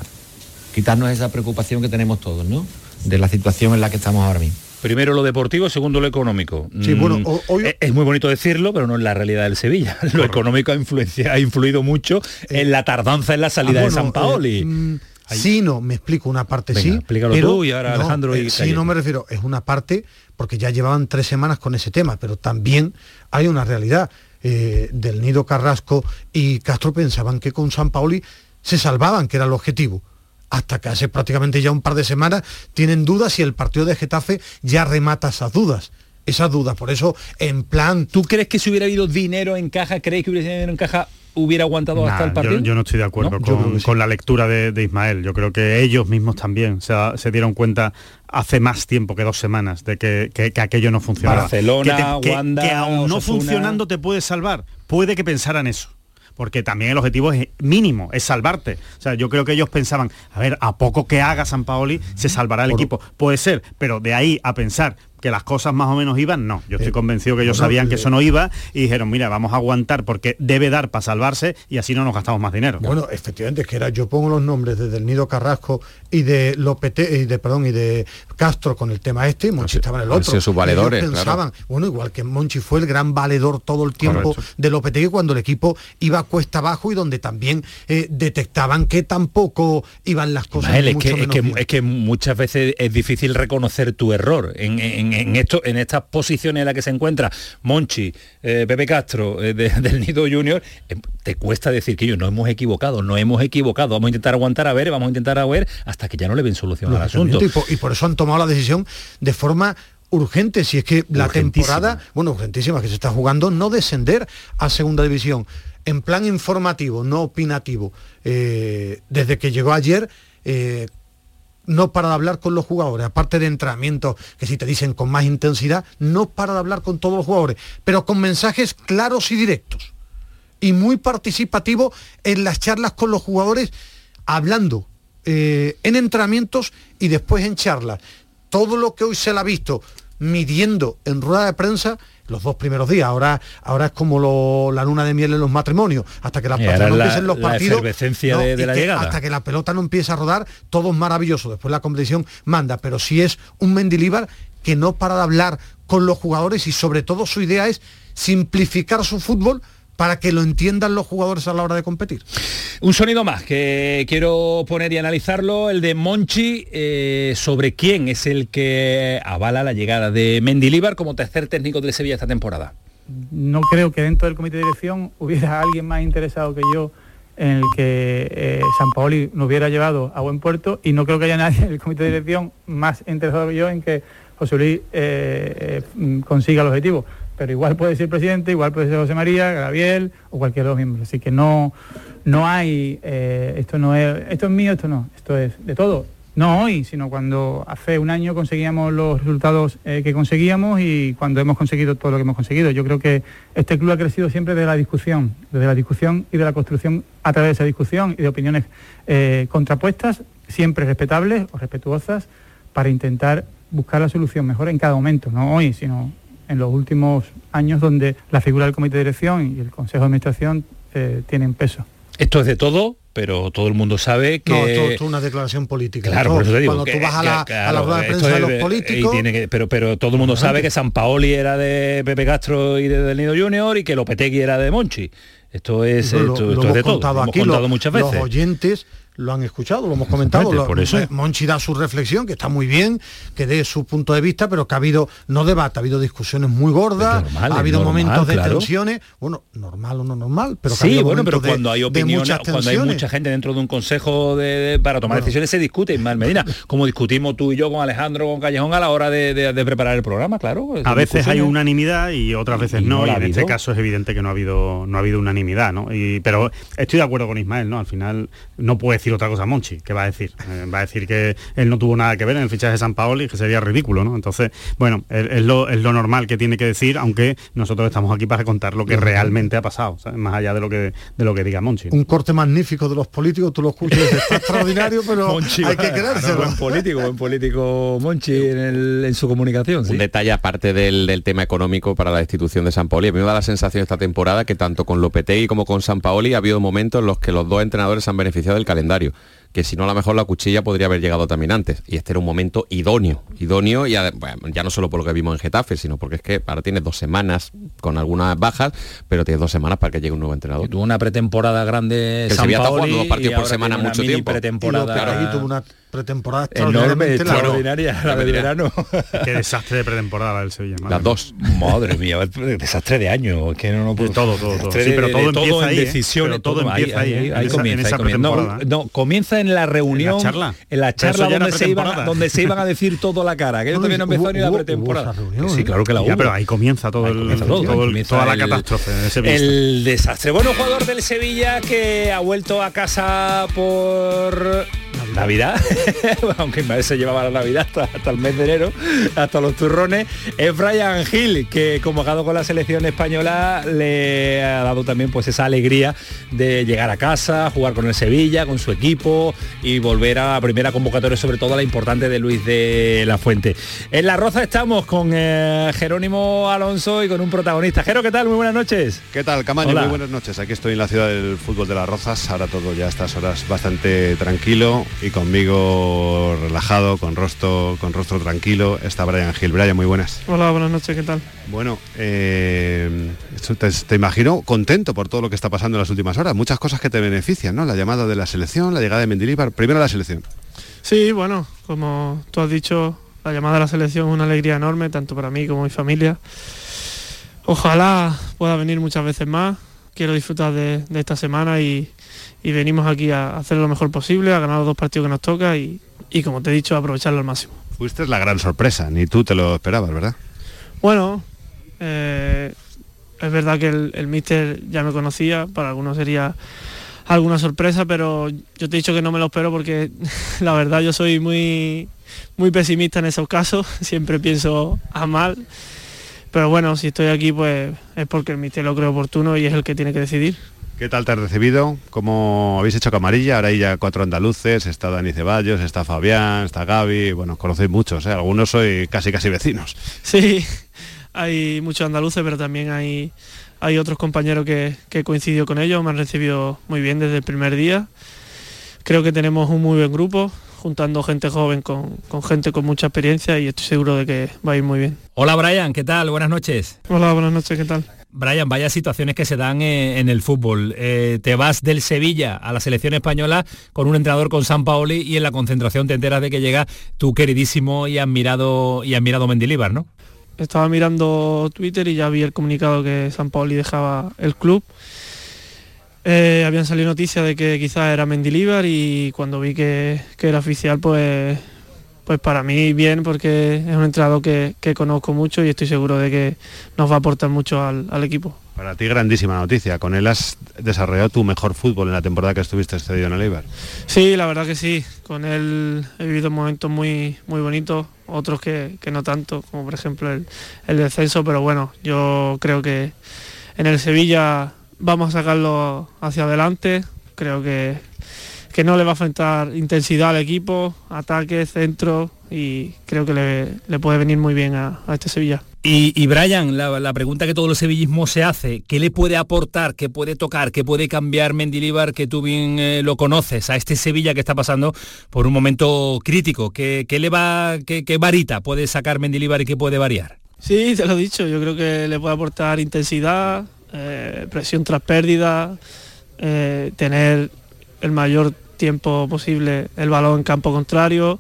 quitarnos esa preocupación que tenemos todos, ¿no? De la situación en la que estamos ahora mismo. Primero lo deportivo, segundo lo económico. Sí, bueno, Mm, ho- hoy- es- Es muy bonito decirlo, pero no es la realidad del Sevilla. [laughs] Lo económico ha, influencia- ha influido mucho en la tardanza en la salida Ah, de San Paoli. eh, mm, sí, no, me explico una parte Venga, sí. explícalo pero tú y ahora no, Alejandro y eh, Sí, no me refiero, es una parte porque ya llevaban tres semanas con ese tema, pero también hay una realidad. Eh, del Nido Carrasco y Castro pensaban que con San Paoli se salvaban, que era el objetivo. Hasta que hace prácticamente ya un par de semanas tienen dudas y el partido de Getafe ya remata esas dudas. Esas dudas. Por eso, en plan ¿Tú crees que si hubiera habido dinero en caja, creéis que hubiera sido dinero en caja hubiera aguantado hasta el partido? Yo, yo no estoy de acuerdo con, que sí. con la lectura de, de Ismael. Yo creo que ellos mismos también se, se dieron cuenta hace más tiempo que dos semanas de que, que- que aquello no funcionaba. Barcelona, que, Wanda, que aún no Osasuna. funcionando te puede salvar. Puede que pensaran eso. Porque también el objetivo es mínimo, es salvarte. O sea, yo creo que ellos pensaban, a ver, a poco que haga San Paoli, se salvará el equipo. Puede ser, pero de ahí a pensar que las cosas más o menos iban, no. Yo estoy convencido que ellos sabían que eh, eso no iba y dijeron, mira, vamos a aguantar porque debe dar para salvarse y así no nos gastamos más dinero. Bueno, efectivamente, es que era, yo pongo los nombres desde el Nido Carrasco y de Lopete, y de perdón, y de Castro con el tema este, y Monchi estaba en el otro. sus Ellos valedores, pensaban, bueno, igual que Monchi fue el gran valedor todo el tiempo Correcto. de Lopetegui cuando el equipo iba cuesta abajo y donde también eh, detectaban que tampoco iban las cosas Ismael, es mucho que, es, menos que, bien. es que muchas veces es difícil reconocer tu error en, en- en esto, en estas posiciones en las que se encuentra Monchi, eh, Pepe Castro eh, de- [laughs] del Nido Junior, eh, te cuesta decir que yo no hemos equivocado, no hemos equivocado, vamos a intentar aguantar a ver, vamos a intentar a ver hasta que ya no le ven solución al asunto. Y por, y por eso han tomado la decisión de forma urgente, si es que la temporada, bueno, urgentísima, que se está jugando, no descender a segunda división. En plan informativo, no opinativo. Eh, desde que llegó ayer, eh, no para de hablar con los jugadores, aparte de entrenamientos que si te dicen con más intensidad, no para de hablar con todos los jugadores, pero con mensajes claros y directos. Y muy participativo en las charlas con los jugadores, hablando eh, en entrenamientos y después en charlas. Todo lo que hoy se le ha visto midiendo en rueda de prensa los dos primeros días. Ahora, ahora es como lo- la luna de miel en los matrimonios. Hasta que las ahora no empiecen los la partidos. efervescencia de- de y la que llegada. Hasta que la pelota no empieza a rodar, todo es maravilloso. Después la competición manda. Pero si es un Mendilíbar que no para de hablar con los jugadores y sobre todo su idea es simplificar su fútbol para que lo entiendan los jugadores a la hora de competir. Un sonido más que quiero poner y analizarlo, el de Monchi, eh, sobre quién es el que avala la llegada de Mendilíbar como tercer técnico del Sevilla esta temporada. no creo que dentro del comité de dirección hubiera [laughs] alguien más interesado que yo en el que eh, San Paoli nos hubiera llevado a buen puerto y no creo que haya [laughs] nadie en el comité de dirección más interesado que yo en que José Luis eh, consiga el objetivo. Pero igual puede ser presidente, igual puede ser José María, Gabriel o cualquiera de los miembros. Así que no, no hay, eh, esto no es, esto es mío, esto no, esto es de todo. No hoy, sino cuando hace un año conseguíamos los resultados eh, que conseguíamos y cuando hemos conseguido todo lo que hemos conseguido. Yo creo que este club ha crecido siempre de la discusión, desde la discusión y de la construcción a través de esa discusión y de opiniones eh, contrapuestas, siempre respetables o respetuosas, para intentar buscar la solución mejor en cada momento, no hoy, sino en los últimos años donde la figura del comité de dirección y el consejo de administración eh, tienen peso. Esto es de todo, pero todo el mundo sabe que... No, esto, esto es una declaración política. Claro, por eso te digo. Cuando que- tú vas a la, que, a la rueda de prensa de es- los y políticos, tiene que- pero, pero todo el mundo sabe que San Paoli era de Pepe Castro y de Del Nido Junior y que Lopetegui era de Monchi. Esto es, lo, esto, lo esto es hemos de todo. contado Lo hemos aquí, contado muchas los veces. oyentes lo han escuchado, lo hemos comentado. Lo- por eso. Monchi da su reflexión, que está muy bien, que dé su punto de vista, pero que ha habido, no debate, ha habido discusiones muy gordas, normal, ha habido normal, momentos de claro. tensiones, bueno, normal o no normal, pero que ha sí, habido bueno, pero de- cuando hay opiniones, cuando hay mucha gente dentro de un consejo de, de- para tomar Bueno. decisiones se discute, Ismael Medina, [laughs] como discutimos tú y yo con Alejandro, con Callejón a la hora de, de- de preparar el programa, claro. A veces hay unanimidad y otras veces Y no, no y ha en este caso es evidente que no ha habido no ha habido unanimidad, ¿no? Y, pero estoy de acuerdo con Ismael, ¿no? Al final no puede decir otra cosa Monchi, ¿qué va a decir? Eh, va a decir que él no tuvo nada que ver en el fichaje de San Paolo y que sería ridículo, ¿no? Entonces, bueno, es, es lo, es lo normal que tiene que decir, aunque nosotros estamos aquí para contar lo que realmente ha pasado, ¿sabes? más allá de lo que de lo que diga Monchi. Un corte magnífico de los políticos, tú lo escuchas, está [laughs] extraordinario, pero Monchi, hay que creérselo. buen político, buen político Monchi en, el- en su comunicación. sí. Un detalle aparte del, del tema económico para la destitución de San Paoli. A mí me da la sensación esta temporada que tanto con Lopetegui como con San Paoli ha habido momentos en los que los dos entrenadores han beneficiado del calendario. Que si no, a lo mejor la cuchilla podría haber llegado también antes. Y este era un momento idóneo. Idóneo y bueno, ya no solo por lo que vimos en Getafe, sino porque es que ahora tienes dos semanas con algunas bajas, pero tienes dos semanas para que llegue un nuevo entrenador. Tuvo una pretemporada grande El San Sevilla está Paoli jugando dos partidos y por semana mucho tiempo. pretemporada. Y Lopetegui tuvo una pretemporada enorme, extraordinaria, la del verano. [laughs] Qué desastre de pretemporada la del Sevilla. Las dos. Madre mía, desastre de año, que no, no puedo- De todo, todo, todo. Sí, pero de- todo de todo empieza en ahí, ¿eh? decisiones, Pero todo ahí, empieza ahí, ¿eh? ahí, ahí En esa- comienza, en esa ahí comienza. No, comienza en la reunión, charla. en la Pero charla ya era donde se, iban, donde se iban a decir [laughs] todo la cara, que No, todavía no hubo- empezó ni la pretemporada. reunión, sí, ¿eh? claro que la Ya, hubo. pero ahí comienza todo Ahí el, comienza toda la catástrofe de. El desastre. Bueno, jugador del Sevilla que ha vuelto a casa por Navidad, [laughs] [laughs] aunque se llevaba la Navidad hasta, hasta el mes de enero, hasta los turrones, es Brian Hill, que convocado con la selección española le ha dado también pues esa alegría de llegar a casa, jugar con el Sevilla, con su equipo y volver a la primera convocatoria, sobre todo la importante de Luis de la Fuente. En La Roza estamos con eh, Jerónimo Alonso y con un protagonista. Jero, ¿qué tal? Muy buenas noches. ¿Qué tal, Camaño? Hola. Muy buenas noches. Aquí estoy en la ciudad del fútbol de las Rozas. Ahora todo ya a estas horas bastante tranquilo y conmigo relajado, con rostro, con rostro tranquilo. Está Brian Gil. Brian, muy buenas. Hola, buenas noches, ¿qué tal? Bueno, eh, te, te imagino contento por todo lo que está pasando en las últimas horas. Muchas cosas que te benefician, ¿no? La llamada de la selección, la llegada de Mendilibar. Primero la selección. Sí, bueno, como tú has dicho, la llamada a la selección es una alegría enorme, tanto para mí como mi familia. Ojalá pueda venir muchas veces más. Quiero disfrutar de, de esta semana y, y venimos aquí a hacer lo mejor posible, a ganar los dos partidos que nos toca y, y como te he dicho, aprovecharlo al máximo. Fuiste la gran sorpresa, ni tú te lo esperabas, ¿verdad? Bueno, eh, es verdad que el, el míster ya me conocía, para algunos sería alguna sorpresa, pero yo te he dicho que no me lo espero porque [laughs] la verdad yo soy muy, muy pesimista en esos casos, [laughs] siempre pienso a mal. Pero bueno, si estoy aquí pues es porque el míster lo creo oportuno y es el que tiene que decidir. ¿Qué tal te has recibido? ¿Cómo habéis hecho camarilla? Ahora hay ya cuatro andaluces, está Dani Ceballos, está Fabián, está Gaby, bueno, conocéis muchos, ¿eh? algunos soy casi casi vecinos. Sí, hay muchos andaluces, pero también hay, hay otros compañeros que, que coincidió con ellos, me han recibido muy bien desde el primer día. Creo que tenemos un muy buen grupo, juntando gente joven con, con gente con mucha experiencia y estoy seguro de que va a ir muy bien. Hola Brian, ¿qué tal? Buenas noches. Hola, buenas noches, ¿qué tal? Brian, vaya situaciones que se dan eh, en el fútbol. Eh, te vas del Sevilla a la selección española con un entrenador con San Paoli y en la concentración te enteras de que llega tu queridísimo y admirado y admirado Mendilíbar, ¿no? Estaba mirando Twitter y ya vi el comunicado que San Paoli dejaba el club. Eh, habían salido noticias de que quizás era Mendilíbar y cuando vi que, que era oficial, pues, pues para mí bien, porque es un entrenador que, que conozco mucho y estoy seguro de que nos va a aportar mucho al, al equipo. Para ti grandísima noticia, con él has desarrollado tu mejor fútbol en la temporada que estuviste cedido en el Eibar. Sí, la verdad que sí. Con él he vivido momentos muy, muy bonitos, otros que, que no tanto, como por ejemplo el, el descenso, pero bueno, yo creo que en el Sevilla vamos a sacarlo hacia adelante. Creo que, que no le va a faltar intensidad al equipo, ataque, centro y creo que le, le puede venir muy bien a, a este Sevilla. Y, y Brian, la, la pregunta que todo el sevillismo se hace, ¿qué le puede aportar, qué puede tocar, qué puede cambiar Mendilíbar, que tú bien eh, lo conoces, a este Sevilla que está pasando por un momento crítico? ¿Qué, qué le va, qué, qué varita puede sacar Mendilíbar y qué puede variar? Sí, te lo he dicho, yo creo que le puede aportar intensidad, eh, presión tras pérdida, eh, tener el mayor tiempo posible el balón en campo contrario,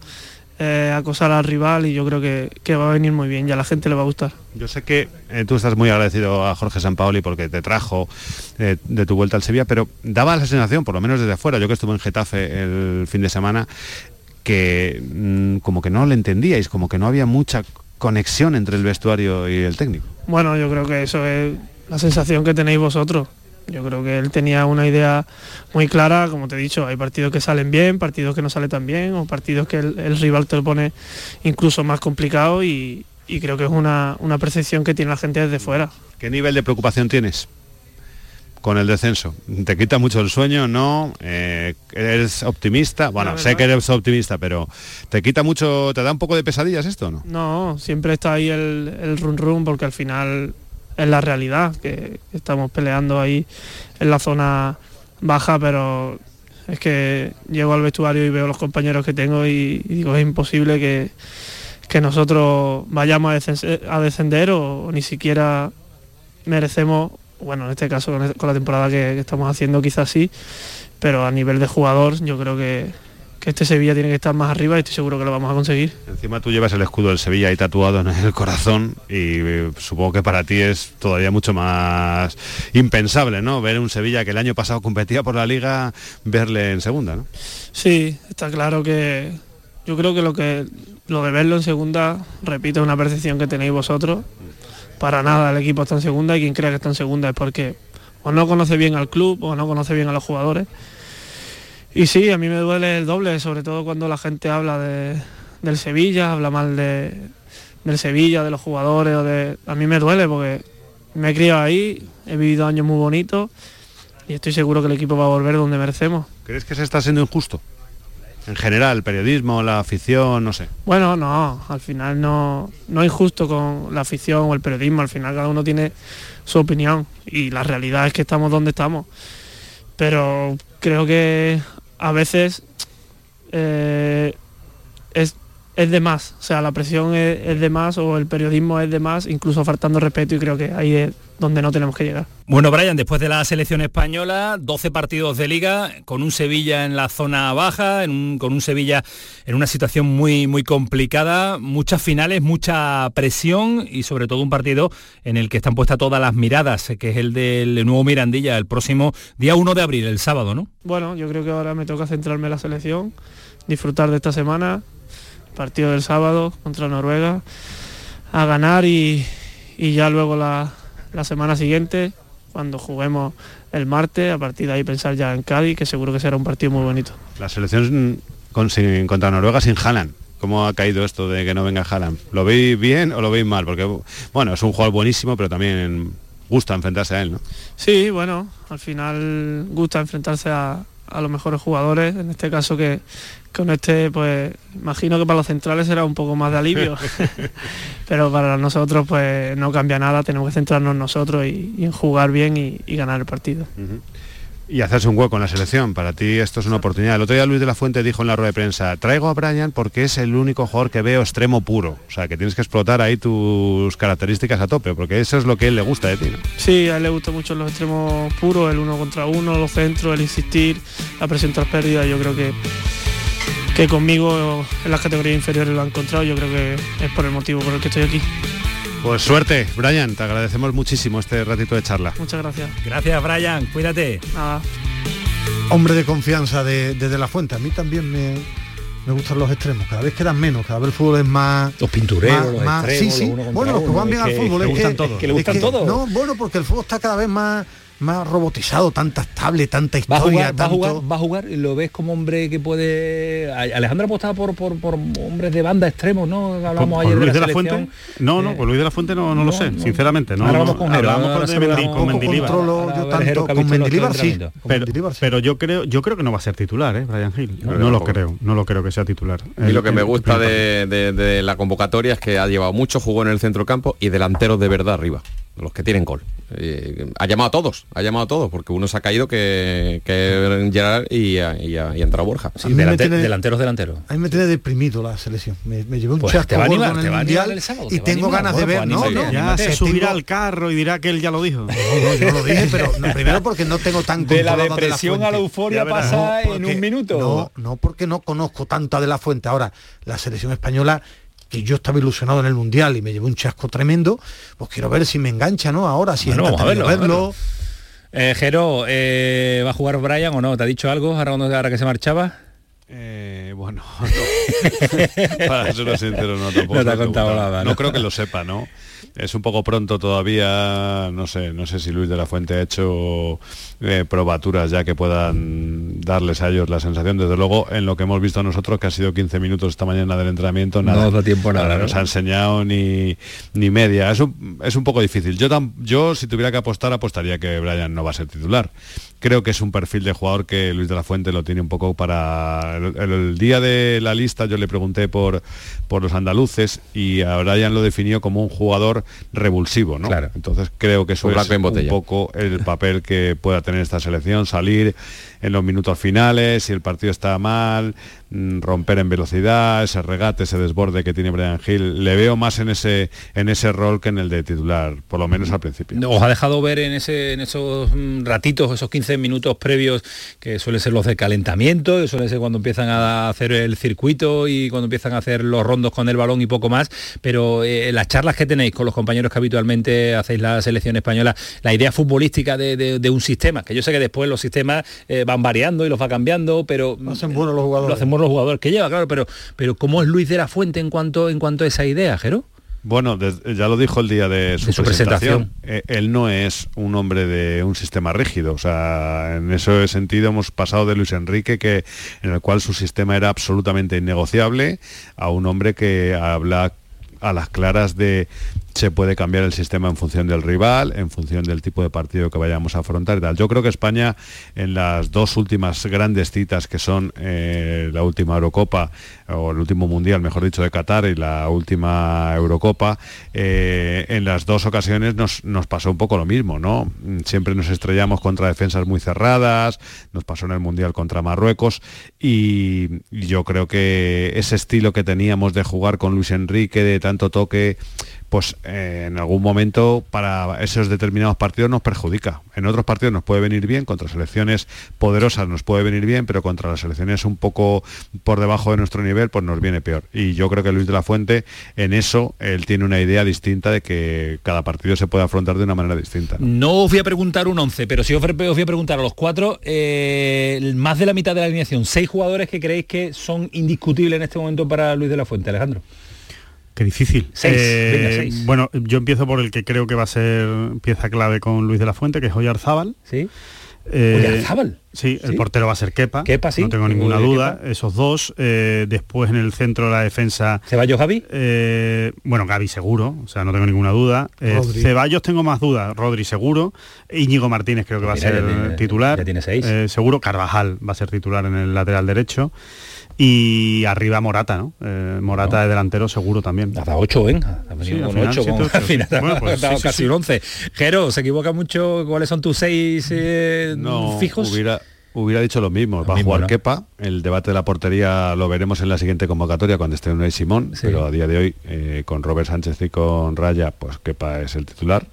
eh, acosar al rival y yo creo que, que va a venir muy bien y a la gente le va a gustar. Yo sé que eh, tú estás muy agradecido a Jorge Sampaoli porque te trajo eh, de tu vuelta al Sevilla, pero daba la sensación, por lo menos desde afuera, yo que estuve en Getafe el fin de semana, que mm, como que no le entendíais, como que no había mucha conexión entre el vestuario y el técnico. Bueno, yo creo que eso es la sensación que tenéis vosotros. Yo creo que él tenía una idea muy clara, como te he dicho, hay partidos que salen bien, partidos que no salen tan bien, o partidos que el, el rival te lo pone incluso más complicado y, y creo que es una, una percepción que tiene la gente desde fuera. ¿Qué nivel de preocupación tienes con el descenso? ¿Te quita mucho el sueño? ¿No? Eh, ¿Eres optimista? Bueno, sé que eres optimista, pero ¿te quita mucho, te da un poco de pesadillas esto no? No, siempre está ahí el, el run run porque al final es la realidad, que estamos peleando ahí en la zona baja, pero es que llego al vestuario y veo los compañeros que tengo y, digo, es imposible que, que nosotros vayamos a descender, o, ni siquiera merecemos, bueno, en este caso con, con la temporada que, que, estamos haciendo quizás sí, pero a nivel de jugador yo creo que, que este Sevilla tiene que estar más arriba y estoy seguro que lo vamos a conseguir. Encima tú llevas el escudo del Sevilla ahí tatuado en el corazón y eh, supongo que para ti es todavía mucho más impensable, ¿no? Ver un Sevilla que el año pasado competía por la liga, verle en segunda, ¿no? Sí, está claro que yo creo que lo que lo de verlo en segunda, repito, es una percepción que tenéis vosotros. Para nada el equipo está en segunda y quien cree que está en segunda es porque o no conoce bien al club o no conoce bien a los jugadores. Y sí, a mí me duele el doble, sobre todo cuando la gente habla de, del Sevilla, habla mal de, del Sevilla, de los jugadores, o de, a mí me duele porque me he criado ahí, he vivido años muy bonitos y estoy seguro que el equipo va a volver donde merecemos. ¿Crees que se está siendo injusto? En general, el periodismo, la afición, no sé. Bueno, no, al final no, no es injusto con la afición o el periodismo, al final cada uno tiene su opinión y la realidad es que estamos donde estamos. Pero creo que a veces eh, es, es de más, o sea, la presión es, de más o el periodismo es de más, incluso faltando respeto y creo que ahí donde no tenemos que llegar. Bueno, Brian, después de la selección española, 12 partidos de liga, con un Sevilla en la zona baja, en un- con un Sevilla en una situación muy, muy complicada, muchas finales, mucha presión y sobre todo un partido en el que están puestas todas las miradas, que es el del nuevo Mirandilla, el próximo día 1 de abril, el sábado, ¿no? Bueno, yo creo que ahora me toca centrarme en la selección, disfrutar de esta semana, partido del sábado contra Noruega, a ganar y, y ya luego la, la semana siguiente, cuando juguemos el martes, a partir de ahí pensar ya en Cádiz, que seguro que será un partido muy bonito. La selección con, sin- contra Noruega sin Haaland. ¿Cómo ha caído esto de que no venga Haaland? ¿Lo veis bien o lo veis mal? Porque, bueno, es un jugador buenísimo, pero también gusta enfrentarse a él, ¿no? Sí, bueno, al final gusta enfrentarse a, a los mejores jugadores, en este caso que con este, pues imagino que para los centrales será un poco más de alivio, [laughs] pero para nosotros pues no cambia nada, tenemos que centrarnos en nosotros y, y en jugar bien y, y ganar el partido. Y hacerse un hueco en la selección. Para ti esto es una oportunidad. El otro día Luis de la Fuente dijo en la rueda de prensa, traigo a Brian porque es el único jugador que veo extremo puro. O sea, que tienes que explotar ahí tus características a tope, porque eso es lo que él le gusta de ti. Sí, a él le gustan mucho los extremos puros, el uno contra uno, los centros, el insistir, la presión tras pérdida, yo creo que que conmigo en las categorías inferiores lo ha encontrado, yo creo que es por el motivo por el que estoy aquí. Pues suerte, Brian, te agradecemos muchísimo este ratito de charla. Muchas gracias. Gracias, Brian, cuídate. Nada. Hombre de confianza de, de De La Fuente. A mí también me, me gustan los extremos. Cada vez quedan menos, cada vez el fútbol es más... Los pintureros, los más- extremos, sí, sí. los uno contra Bueno, los que uno, van bien al fútbol. que es le gustan todos. Que le gustan todos. No, bueno, porque el fútbol está cada vez más, más robotizado, tanta estable, tanta Va a historia, va a tanto... jugar, va a jugar y lo ves como hombre que puede. Alejandro apostaba por, por, por hombres de banda extremos, ¿no? Hablamos ¿Por ayer Luis de de la, Fuente? No, no, por Luis de la Fuente no, no lo sé, no. sinceramente. No, Ahora vamos con Jero, hablamos ahora con, Mendilibar. controlo Ahora yo tanto con Mendilibar, sí. Pero, pero yo creo yo creo que no va a ser titular, ¿eh? Brian Hill. No, lo creo, no lo creo que sea titular. Y lo que me gusta de, la convocatoria es que ha llevado mucho, jugó en el centro del campo y delanteros de verdad arriba, los que tienen gol. Eh, ha llamado a todos, ha llamado a todos, porque uno se ha caído que, que Gerard y entrado Borja. A tiene- Delanteros, delanteros. A mí me tiene deprimido la selección. Me, me llevé un Pues chasco te va a animar, va mundial el sábado, y te tengo animar. ganas de ver. No, Ya se subirá tengo- al carro y dirá que él ya lo dijo. [laughs] No, no, yo lo dije, pero no, [laughs] primero porque no tengo tan De la depresión a la euforia pasa en porque- un minuto. No, no porque no conozco tanto a De La Fuente. Ahora, la selección española, que yo estaba ilusionado en el Mundial y me llevé un chasco tremendo, pues quiero ver si me engancha, ¿no? Ahora, si Bueno, es vamos a verlo, verlo. Eh, Jero, eh, ¿va a jugar Brian o no? ¿Te ha dicho algo ahora, cuando- ahora que se marchaba? Eh, bueno, [laughs] no. [laughs] para ser sincero, no, tampoco No te ha contado nada, ¿no? No creo que lo sepa, ¿no? Es un poco pronto todavía, no sé, no sé si Luis de la Fuente ha hecho eh, probaturas ya que puedan darles a ellos la sensación. Desde luego, en lo que hemos visto nosotros, que ha sido 15 minutos esta mañana del entrenamiento, No nada. os da tiempo nada, No ¿no? nos ha enseñado ni, ni media. Es un, es un poco difícil. Yo, tam- yo, si tuviera que apostar, apostaría que Brian no va a ser titular. Creo que es un perfil de jugador que Luis de la Fuente lo tiene un poco para el, el día de la lista yo le pregunté por, por los andaluces y a Brian lo definió como un jugador revulsivo, ¿no? Claro. Entonces creo que eso Un es en un poco el papel que pueda tener esta selección, salir en los minutos finales, si el partido está mal, mm, romper en velocidad, ese regate, ese desborde que tiene Brian Hill, le veo más en ese, en ese rol que en el de titular, por lo menos al principio. Os ha dejado ver en, ese, en esos mm, ratitos, esos 15 minutos previos, que suelen ser los de calentamiento, que suelen ser cuando empiezan a hacer el circuito y cuando empiezan a hacer los rondos con el balón y poco más, pero eh, las charlas que tenéis con los compañeros que habitualmente hacéis la selección española, la idea futbolística de, un sistema, que yo sé que después los sistemas eh, van variando y los va cambiando, pero... Lo hacen buenos los jugadores. Lo hacen buenos los jugadores que lleva, claro, pero, pero ¿cómo es Luis de la Fuente en cuanto, en cuanto a esa idea, Jero? Bueno, ya lo dijo el día de su, De su presentación. Eh, él no es un hombre de un sistema rígido. O sea, en ese sentido hemos pasado de Luis Enrique, que, en el cual su sistema era absolutamente innegociable, a un hombre que habla a las claras de se puede cambiar el sistema en función del rival, en función del tipo de partido que vayamos a afrontar y tal. Yo creo que España en las dos últimas grandes citas que son eh, la última Eurocopa o el último Mundial, mejor dicho, de Qatar y la última Eurocopa, eh, en las dos ocasiones nos, pasó un poco lo mismo, ¿no? Siempre nos estrellamos contra defensas muy cerradas, nos pasó en el Mundial contra Marruecos y yo creo que ese estilo que teníamos de jugar con Luis Enrique, de tanto toque, pues eh, en algún momento para esos determinados partidos nos perjudica. En otros partidos nos puede venir bien, contra selecciones poderosas nos puede venir bien, pero contra las selecciones un poco por debajo de nuestro nivel, pues nos viene peor. Y yo creo que Luis de la Fuente, en eso, él tiene una idea distinta de que cada partido se puede afrontar de una manera distinta. ¿no? Os voy a preguntar un 11, pero sí os os voy a preguntar a los cuatro, eh, más de la mitad de la alineación, seis jugadores que creéis que son indiscutibles en este momento para Luis de la Fuente, Alejandro. Qué difícil. Seis, Eh, venga, seis. Bueno, yo empiezo por el que creo que va a ser pieza clave con Luis de la Fuente, que es Oyarzábal. Sí. Eh, Oyarzábal. Sí, el Sí. portero va a ser Kepa. Kepa, sí. No tengo Eh, ninguna Kepa. duda. Esos dos. Eh, después en el centro de la defensa. ¿Ceballos Gaby? Eh, bueno, Gaby seguro, o sea, no tengo ninguna duda. Eh. Ceballos tengo más dudas. Rodri seguro. Íñigo Martínez creo que va a ser ya tiene- titular. ya tiene seis. Eh, seguro. Carvajal va a ser titular en el lateral derecho. Y arriba Morata, ¿no? Eh, Morata de delantero seguro también. Ha dado 8, venga. Sí, al con final, 8, siete, ocho, [laughs] al final Bueno, pues, sí, casi un 11. Jero, ¿se equivoca mucho? ¿Cuáles son tus seis eh, No, fijos? Hubiera, hubiera dicho lo mismo. Va a jugar ¿no? Kepa. El debate de la portería lo veremos en la siguiente convocatoria cuando esté Unai Simón. Pero a día de hoy, eh, con Robert Sánchez y con Raya, pues Kepa es el titular.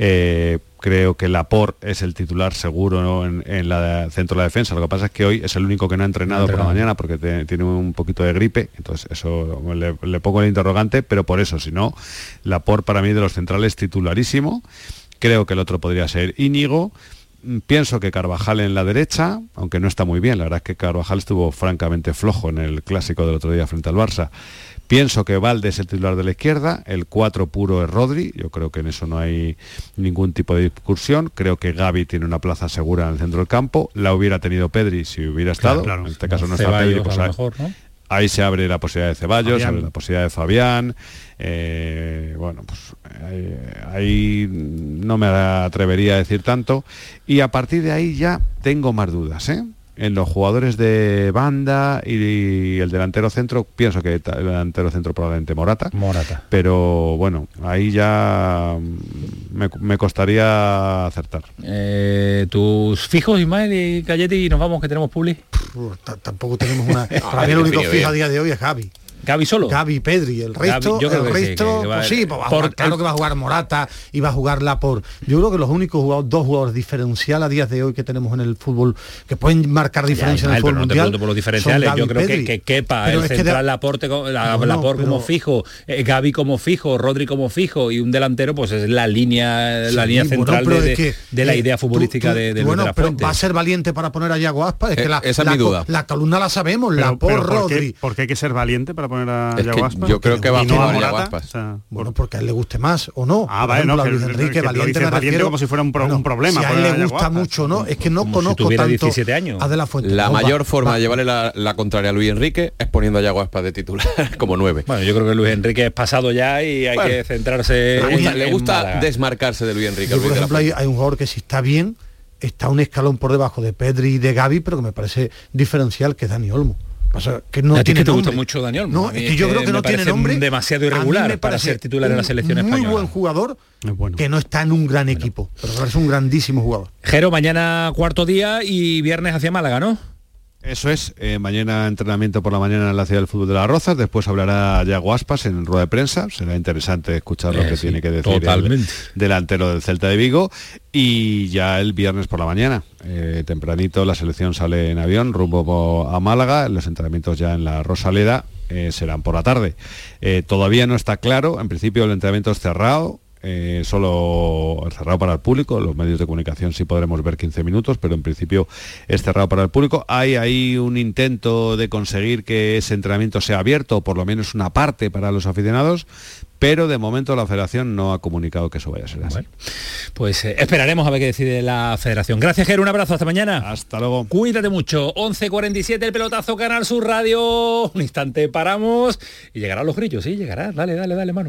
Eh, creo que Laporte es el titular seguro ¿no? en, en la centro de la defensa. Lo que pasa es que hoy es el único que no ha entrenado por la mañana porque te- tiene un poquito de gripe. Entonces eso le, le pongo el interrogante, pero por eso, si no, Laporte para mí de los centrales titularísimo. Creo que el otro podría ser Íñigo. Mm, Pienso que Carvajal en la derecha, aunque no está muy bien, la verdad es que Carvajal estuvo francamente flojo en el clásico del otro día frente al Barça. Pienso que Valde es el titular de la izquierda, el 4 puro es Rodri, yo creo que en eso no hay ningún tipo de discusión, creo que Gaby tiene una plaza segura en el centro del campo, la hubiera tenido Pedri si hubiera estado, Claro, claro. en este caso no está Pedri, pues a lo mejor, ¿no? Ahí se abre la posibilidad de Ceballos, se abre la posibilidad de Fabián. eh, bueno, pues ahí, ahí no me atrevería a decir tanto. Y a partir de ahí ya tengo más dudas, ¿eh? En los jugadores de banda y el delantero centro, pienso que el delantero centro probablemente Morata. Morata. Pero bueno, ahí ya me, me costaría acertar. Eh, tus fijos, Ismael y Cayeti, y nos vamos que tenemos publi. Ta- tampoco tenemos una. Para mí el único fijo a día de hoy es Gaby. Gaby solo. Gaby Pedri, el resto, yo creo el que sí, resto, que- que va- pues sí, pues va a por- jugar, claro que va a jugar Morata y va a jugarla por. Yo creo que los únicos jugadores, dos jugadores diferenciales a día de hoy que tenemos en el fútbol que pueden marcar diferencia en el fútbol pero no te mundial. pregunto por los diferenciales. Yo creo que, Pedri. que quepa Pero el es que central de- Laporte, la, No, no, Laporte como pero- fijo, eh, Gaby como fijo, Rodri como fijo y un delantero, pues es la línea, la Sí, línea central de, es que, de la eh, idea tú- futbolística tú- de, de bueno, de la pero va a ser valiente para poner a Yago Aspas. Es Eh, que la, esa es la mi co- duda. la columna la sabemos, la por pero ¿por qué- Rodri. ¿por qué hay que ser valiente para poner a Es que yo creo que va a jugar Morata, Yago Aspas. o sea, Bueno, porque a él le guste más o no. Ah, vale, ejemplo, no, a que- Luis que- Enrique, que valiente me valiente refiero- como si fuera un pro- un problema Si a poner él a le gusta Aspas. mucho, ¿no? Es que no Como si conozco tuviera tanto 17 años. a De La Fuente. La No, va- mayor forma va- de llevarle la, la contraria a Luis Enrique es poniendo a Yago Aspas de titular [laughs] como nueve. Bueno, yo creo que Luis Enrique es pasado ya y hay Bueno, que centrarse le gusta, en- le en gusta Málaga. desmarcarse de Luis Enrique. Yo, por ejemplo, hay un jugador que si está bien, está un escalón por debajo de Pedri y de Gaby, pero que me parece diferencial, que es Dani Olmo. Pasa que no a ti tiene que te nombre. gusta mucho Daniel. No, es que yo creo que no tiene nombre. demasiado irregular para ser titular en la selección muy española. buen jugador que no está en un gran equipo, pero es un grandísimo jugador. Jero, mañana cuarto día y viernes hacia Málaga, ¿no? Eso es, eh, mañana entrenamiento por la mañana en la ciudad del fútbol de las Rozas, después hablará Yago Aspas en rueda de prensa, será interesante escuchar lo Eh, que sí, tiene que decir el totalmente. delantero del Celta de Vigo y ya el viernes por la mañana, eh, tempranito la selección sale en avión rumbo a Málaga, los entrenamientos ya en la Rosaleda serán por la tarde. Todavía no está claro, en principio el entrenamiento es cerrado, eh, solo cerrado para el público, los medios de comunicación sí podremos ver 15 minutos, pero en principio es cerrado para el público. Hay ahí un intento de conseguir que ese entrenamiento sea abierto, o por lo menos una parte para los aficionados, pero de momento la federación no ha comunicado que eso vaya a ser así. Pues eh, esperaremos a ver qué decide la federación. Gracias, Jero, un abrazo, hasta mañana. Hasta luego. Cuídate mucho. 11.47, el pelotazo Canal Sur Radio. Un instante, paramos y llegarán los grillos, sí, llegará. Dale, dale, dale, mano.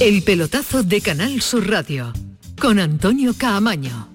El pelotazo de Canal Sur Radio con Antonio Caamaño.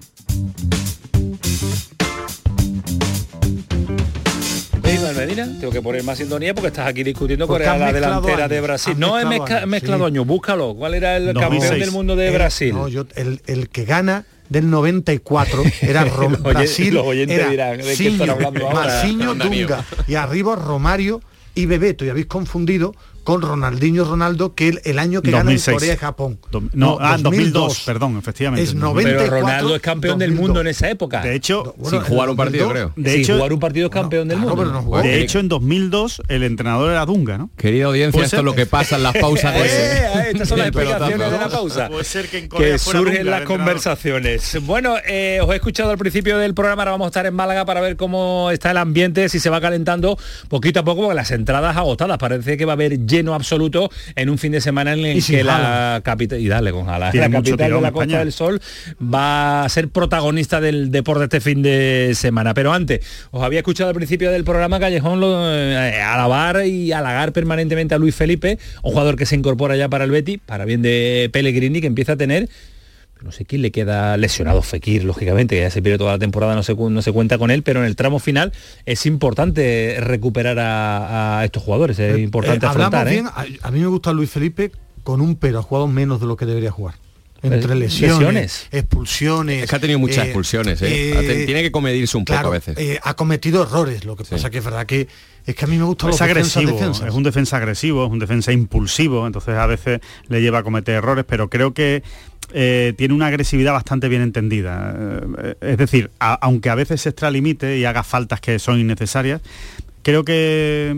Medina, tengo que poner más sintonía porque estás aquí discutiendo cuál era la delantera de Brasil. No he mezclado mezcla- años, mezclado sí. años, búscalo. ¿Cuál era el 2006. campeón del mundo de Brasil? no, yo- el, el que gana del 94 [laughs] era Rom- Los Brasil, los oyentes era dirán, ¿de qué Siño, están hablando ahora? Marcinho? Dunga y arriba Romario y Bebeto y habéis confundido con Ronaldinho Ronaldo que el, el año que gana en 2006. Corea y Japón. Do- no, ah, 2002, perdón, efectivamente. Es 94, Pero Ronaldo es campeón del mundo en esa época. De hecho, Sin jugar un partido, creo. De Sin hecho, jugar un partido es campeón del mundo. de hecho, en 2002 el entrenador era Dunga, ¿no? Querida audiencia, esto ser. es lo que pasa en las pausas [laughs] de... Eh, estas son las explicaciones de la pausa. Puede ser que en Corea que fuera surgen Dunga, las conversaciones. Bueno, eh, os he escuchado al principio del programa, ahora vamos a estar en Málaga para ver cómo está el ambiente, si se va calentando poquito a poco, porque las entradas agotadas, parece que va a haber lleno absoluto en un fin de semana en el que la capital, y dale con la capital de la España. Costa del Sol va a ser protagonista del deporte este fin de semana. Pero antes, os había escuchado al principio del programa Callejón lo, eh, alabar y halagar permanentemente a Luis Felipe, un jugador que se incorpora ya para el Betty, para bien de Pellegrini, que empieza a tener no sé quién le queda lesionado Fekir, lógicamente, que ya se pierde toda la temporada, no se, no se cuenta con él, pero en el tramo final es importante recuperar a, a estos jugadores, es importante Eh, hablamos afrontar. ¿eh? bien, a, a mí me gusta Luis Felipe con un pero, ha jugado menos de lo que debería jugar. Entre Eh, lesiones, lesiones. expulsiones. Es que ha tenido muchas eh, expulsiones, ¿eh? eh, Tiene que comedirse un claro, poco a veces. eh, ha cometido errores, lo que pasa que es verdad que es que a mí me gustan es los agresivo, defensas. es un defensa agresivo, es un defensa impulsivo, entonces a veces le lleva a cometer errores, pero creo que eh, tiene una agresividad bastante bien entendida. Eh, es decir, aunque a veces se extralimite y haga faltas que son innecesarias, creo que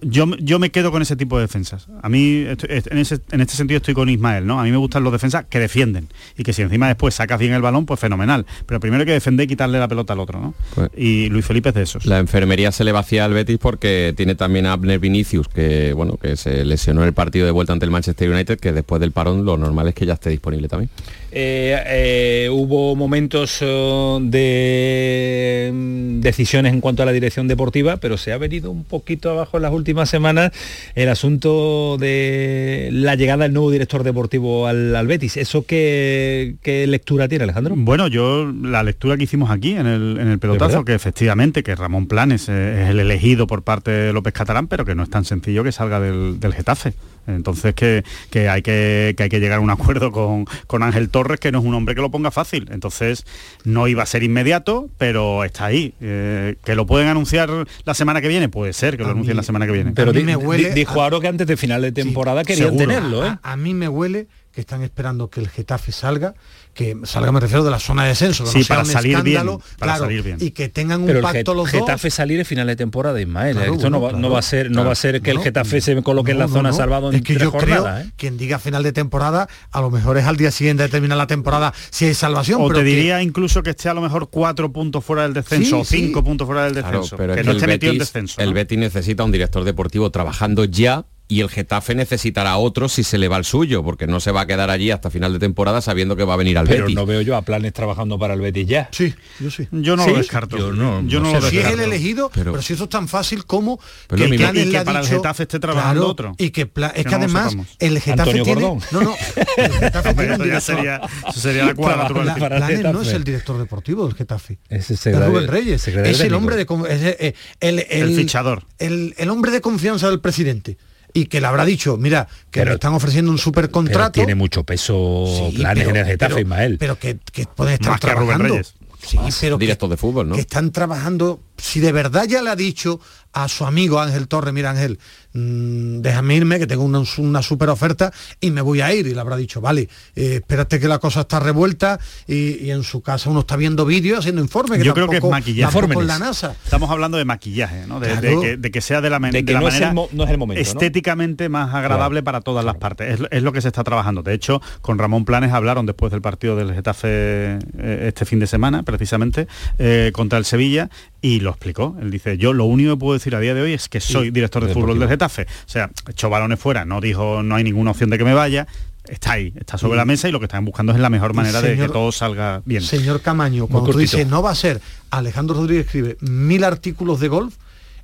yo, yo me quedo con ese tipo de defensas. A mí, en, ese- en este sentido estoy con Ismael, ¿no? A mí me gustan los defensas que defienden y que si encima después sacas bien el balón, pues fenomenal. Pero primero hay que defender y quitarle la pelota al otro, ¿no? Pues- y Luis Felipe es de esos. La enfermería se le vacía al Betis porque tiene también a Abner Vinicius, que bueno, que se lesionó en el partido de vuelta ante el Manchester United, que después del parón lo normal es que ya esté disponible también. Eh, eh, hubo momentos eh, de mm, decisiones en cuanto a la dirección deportiva, pero se ha venido un poquito abajo en las últimas semanas el asunto de la llegada del nuevo director deportivo al, al Betis. ¿Eso qué, qué lectura tiene, Alejandro? Bueno, yo la lectura que hicimos aquí en el, en el pelotazo, que efectivamente que Ramón Planes eh, es el elegido por parte de López Catalán, pero que no es tan sencillo que salga del, del Getafe. Entonces que, que hay que, que hay que llegar a un acuerdo con, con Ángel Torres, que no es un hombre que lo ponga fácil. Entonces no iba a ser inmediato, pero está ahí. Eh, que lo pueden anunciar la semana que viene, puede ser que lo anuncien la semana que viene. Pero mí di- me huele di- dijo a- Aro que antes de final de temporada querían Seguro. tenerlo, ¿eh? A, a mí me huele que están esperando que el Getafe salga, que salga me refiero de la zona de descenso, que Sí, no sea para un salir bien, escándalo, para claro, salir bien. y que tengan un Pero el pacto Get- los dos. Getafe salir en final de temporada, Ismael. Claro, Esto no, va, no claro. va a ser, no va a ser que el No, Getafe se coloque en la zona salvado en es que tres yo creo jornadas, ¿eh? quien diga final de temporada a lo mejor es al día siguiente de terminar la temporada si hay salvación O pero te que- diría incluso que esté a lo mejor cuatro puntos fuera del descenso Sí, o cinco sí. puntos fuera del Claro, descenso. pero que no el esté metido en descenso. el. Betis necesita un director deportivo trabajando ya y el Getafe necesitará a otro si se le va el suyo, porque no se va a quedar allí hasta final de temporada sabiendo que va a venir al Pero Betis. no veo yo a planes trabajando para el Betis ya. Sí, yo sí. Yo no ¿Sí? lo descarto. Yo no- Yo no no sé lo si es el elegido, pero, Pero- si eso es tan fácil como Pero que Y que ha para el Getafe esté trabajando claro, otro. Y que Pla- es Que que no lo además el Getafe Antonio tiene, Gordón. no, no, el Getafe Hombre, tiene un eso ya director- sería, eso sería la cuadratura del Pla- círculo. para el Planes no es el director deportivo del Getafe. Es el Es secretario- Rubén Reyes. Es el hombre de con- es el, el- El fichador. El, el hombre de confianza del presidente. Y que le habrá dicho, mira, que Pero- me están ofreciendo un super Pero contrato. tiene mucho peso Sí, planes pero- en el Getafe, pero- Ismael. Pero que, que pueden estar Más que Rubén trabajando. Reyes. Sí, pero que, Director de fútbol, ¿no? que están trabajando. Si de verdad ya le ha dicho a su amigo Ángel Torres, mira Ángel, mm, déjame irme, que tengo una, una super oferta y me voy a ir. Y le habrá dicho, vale, eh, espérate que la cosa está revuelta y, y en su casa uno está viendo vídeos, haciendo informes. Yo creo que es tampoco- maquillaje. tampoco la. NASA. Estamos hablando de maquillaje, ¿no? De, que, de que sea de la, De de que la no es el manera no es el momento, ¿no? estéticamente más agradable para todas las partes. Es, es lo que se está trabajando. De hecho, con Ramón Planes hablaron después del partido del Getafe eh, este fin de semana, precisamente, eh, contra el Sevilla, y lo explicó. Él dice, yo lo único que puedo decir a día de hoy es que soy director de fútbol del Getafe. O sea, echó balones fuera, no dijo, no hay ninguna opción de que me vaya. Está ahí, está sobre la mesa y lo que están buscando es la mejor manera de que todo salga bien. Señor Camaño, cuando tú dices no va a ser, Alejandro Rodríguez escribe mil artículos de golf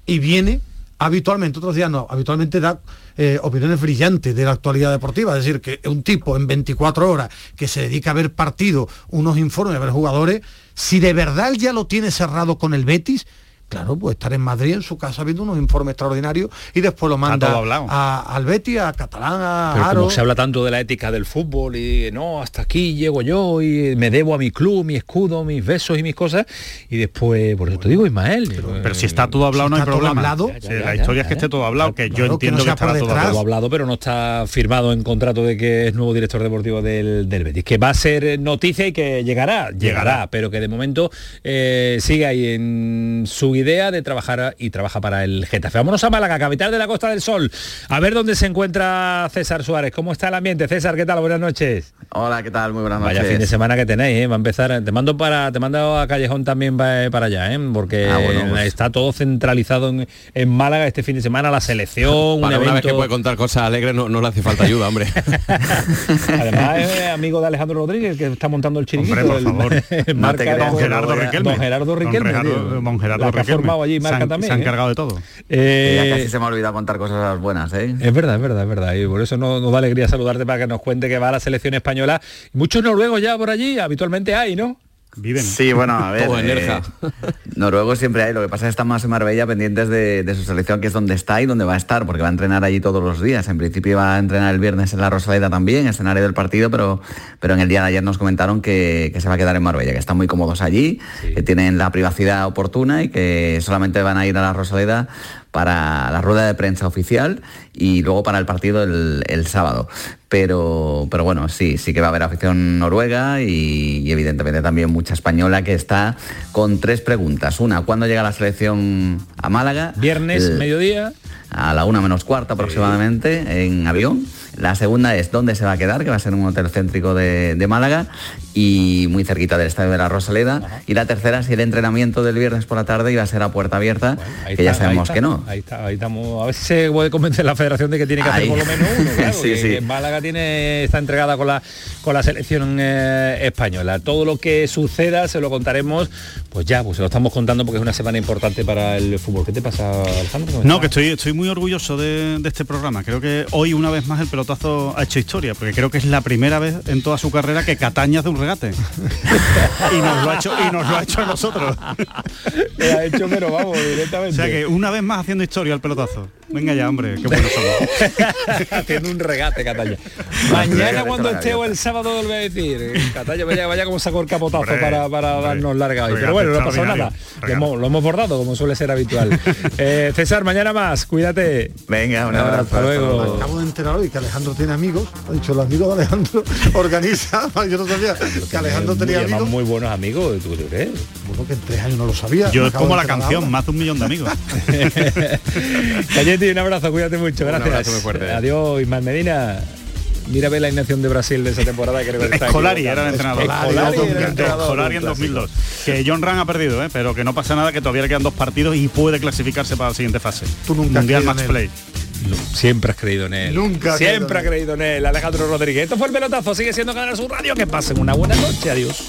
y viene habitualmente, otros días no, habitualmente da eh, opiniones brillantes de la actualidad deportiva, es decir, que un tipo en 24 horas que se dedica a ver partidos, unos informes, a ver jugadores, si de verdad ya lo tiene cerrado con el Betis, Claro, pues estar en Madrid, en su casa, viendo unos informes extraordinarios y después lo manda a, al Betty, a Catalán, a Pero Aro. como se habla tanto de la ética del fútbol y no, hasta aquí llego yo y me debo a mi club, mi escudo, mis besos y mis cosas, y después, por eso te digo, Ismael. Pero si está todo hablado no hay problema. hablado, Sí, la historia es que esté todo hablado, que yo entiendo que, estará todo Todo hablado. hablado, pero no está firmado en contrato de que es nuevo director deportivo del, del Betis. Que va a ser noticia y que llegará, llegará, pero que de momento eh, sigue ahí en su idea de trabajar y trabaja para el Getafe. Vámonos a Málaga, capital de la Costa del Sol. A ver dónde se encuentra César Suárez. ¿Cómo está el ambiente? César, ¿qué tal? Buenas noches. Hola, ¿qué tal? Muy buenas noches. Vaya fin de semana que tenéis, ¿eh? va a empezar. Te mando para, te mando a Callejón también pa- para allá, ¿eh? porque Ah, bueno, pues. está todo centralizado en, en Málaga este fin de semana, la selección, [laughs] un Para una vez que puede contar cosas alegres no, no le hace falta ayuda, hombre. [laughs] Además es amigo de Alejandro Rodríguez que está montando el chiringuito. Hombre, por el- favor. [laughs] el No marca te creas, don Gerardo don Riquelme. Gerardo Riquelme. Don Gerardo- don Gerardo Formado allí Se han- también. se han ¿eh? encargado de todo. Eh, ya casi se me ha olvidado contar cosas buenas, ¿eh? Es verdad, es verdad, es verdad. Y por eso nos, nos da alegría saludarte para que nos cuente que va a la selección española. Muchos noruegos ya por allí, habitualmente hay, ¿no? Viven. Sí, bueno, a [laughs] ver. Eh, Nerja. noruegos siempre hay, lo que pasa es que están más en Marbella pendientes de, de su selección, que es donde está y donde va a estar, porque va a entrenar allí todos los días. En principio va a entrenar el viernes en la Rosaleda también, escenario del partido, pero, pero en el día de ayer nos comentaron que, que se va a quedar en Marbella, que están muy cómodos allí, que tienen la privacidad oportuna y que solamente van a ir a la Rosaleda para la rueda de prensa oficial y luego para el partido el, el sábado. Pero, pero bueno, sí, sí que va a haber afición noruega y, y evidentemente también mucha española que está con tres preguntas. Una, ¿cuándo llega la selección a Málaga? Viernes, El- mediodía. a la una menos cuarta aproximadamente en avión. La segunda es dónde se va a quedar, que va a ser un hotel céntrico de, de Málaga y muy cerquita del Estadio de la Rosaleda. Y la tercera, si el entrenamiento del viernes por la tarde iba a ser a puerta abierta, que ya está, sabemos está, que no. Ahí está, ahí estamos. A ver si se puede convencer la federación de que tiene que hacer Ahí. por lo menos uno, [laughs] claro, Sí, que- sí. que Málaga tiene, está entregada con la con la selección eh, española. Todo lo que suceda se lo contaremos, pues ya, pues se lo estamos contando porque es una semana importante para el fútbol. ¿Qué te pasa, Alejandro? ¿Cómo No, que estoy, estoy muy orgulloso de, de este programa. Creo que hoy una vez más el pelotazo ha hecho historia, porque creo que es la primera vez en toda su carrera que Cataña hace un regate. y nos lo ha hecho, y nos lo ha hecho a nosotros. Ha hecho, pero vamos, directamente. O sea que una vez más haciendo historia el pelotazo. Venga ya, hombre, qué buenos somos. [laughs] Haciendo un regate, Catalla. Mañana cuando esté o el sábado lo voy a decir. eh, Catalla, vaya, vaya como sacó el capotazo Hombre, para, para hombre. darnos larga hoy. Pero bueno, no pasó nada. extraordinario. Lo hemos, lo hemos bordado, como suele ser habitual. [laughs] Eh, César, mañana más. Cuídate. Venga, un abrazo. Hasta luego. Acabo de enterar hoy que Alejandro tiene amigos. Ha dicho, los amigos de Alejandro [laughs] organiza. [laughs] Yo no sabía que Alejandro tenía muy, amigos. muy buenos amigos, ¿tú crees? Bueno, que en tres años no lo sabía. Yo es como la canción, más de un millón de amigos. [laughs] Cayeti, un abrazo, cuídate mucho, Un gracias. abrazo muy fuerte. Adiós, Ismael Medina. Mira a ver la inacción de Brasil de esa temporada que creo que está Escolari era el entrenador. Escolari era el entrenador. Escolari en Un clásico. 2002. Que John Ran ha perdido, ¿eh? pero que no pasa nada, que todavía le quedan dos partidos y puede clasificarse para la siguiente fase. Tú nunca Mundial Match. Play. Siempre has creído en él. Nunca Siempre ha creído en él. Alejandro Rodríguez. Esto fue el pelotazo. Sigue siendo Canal Sur Radio. Que pasen una buena noche. Adiós.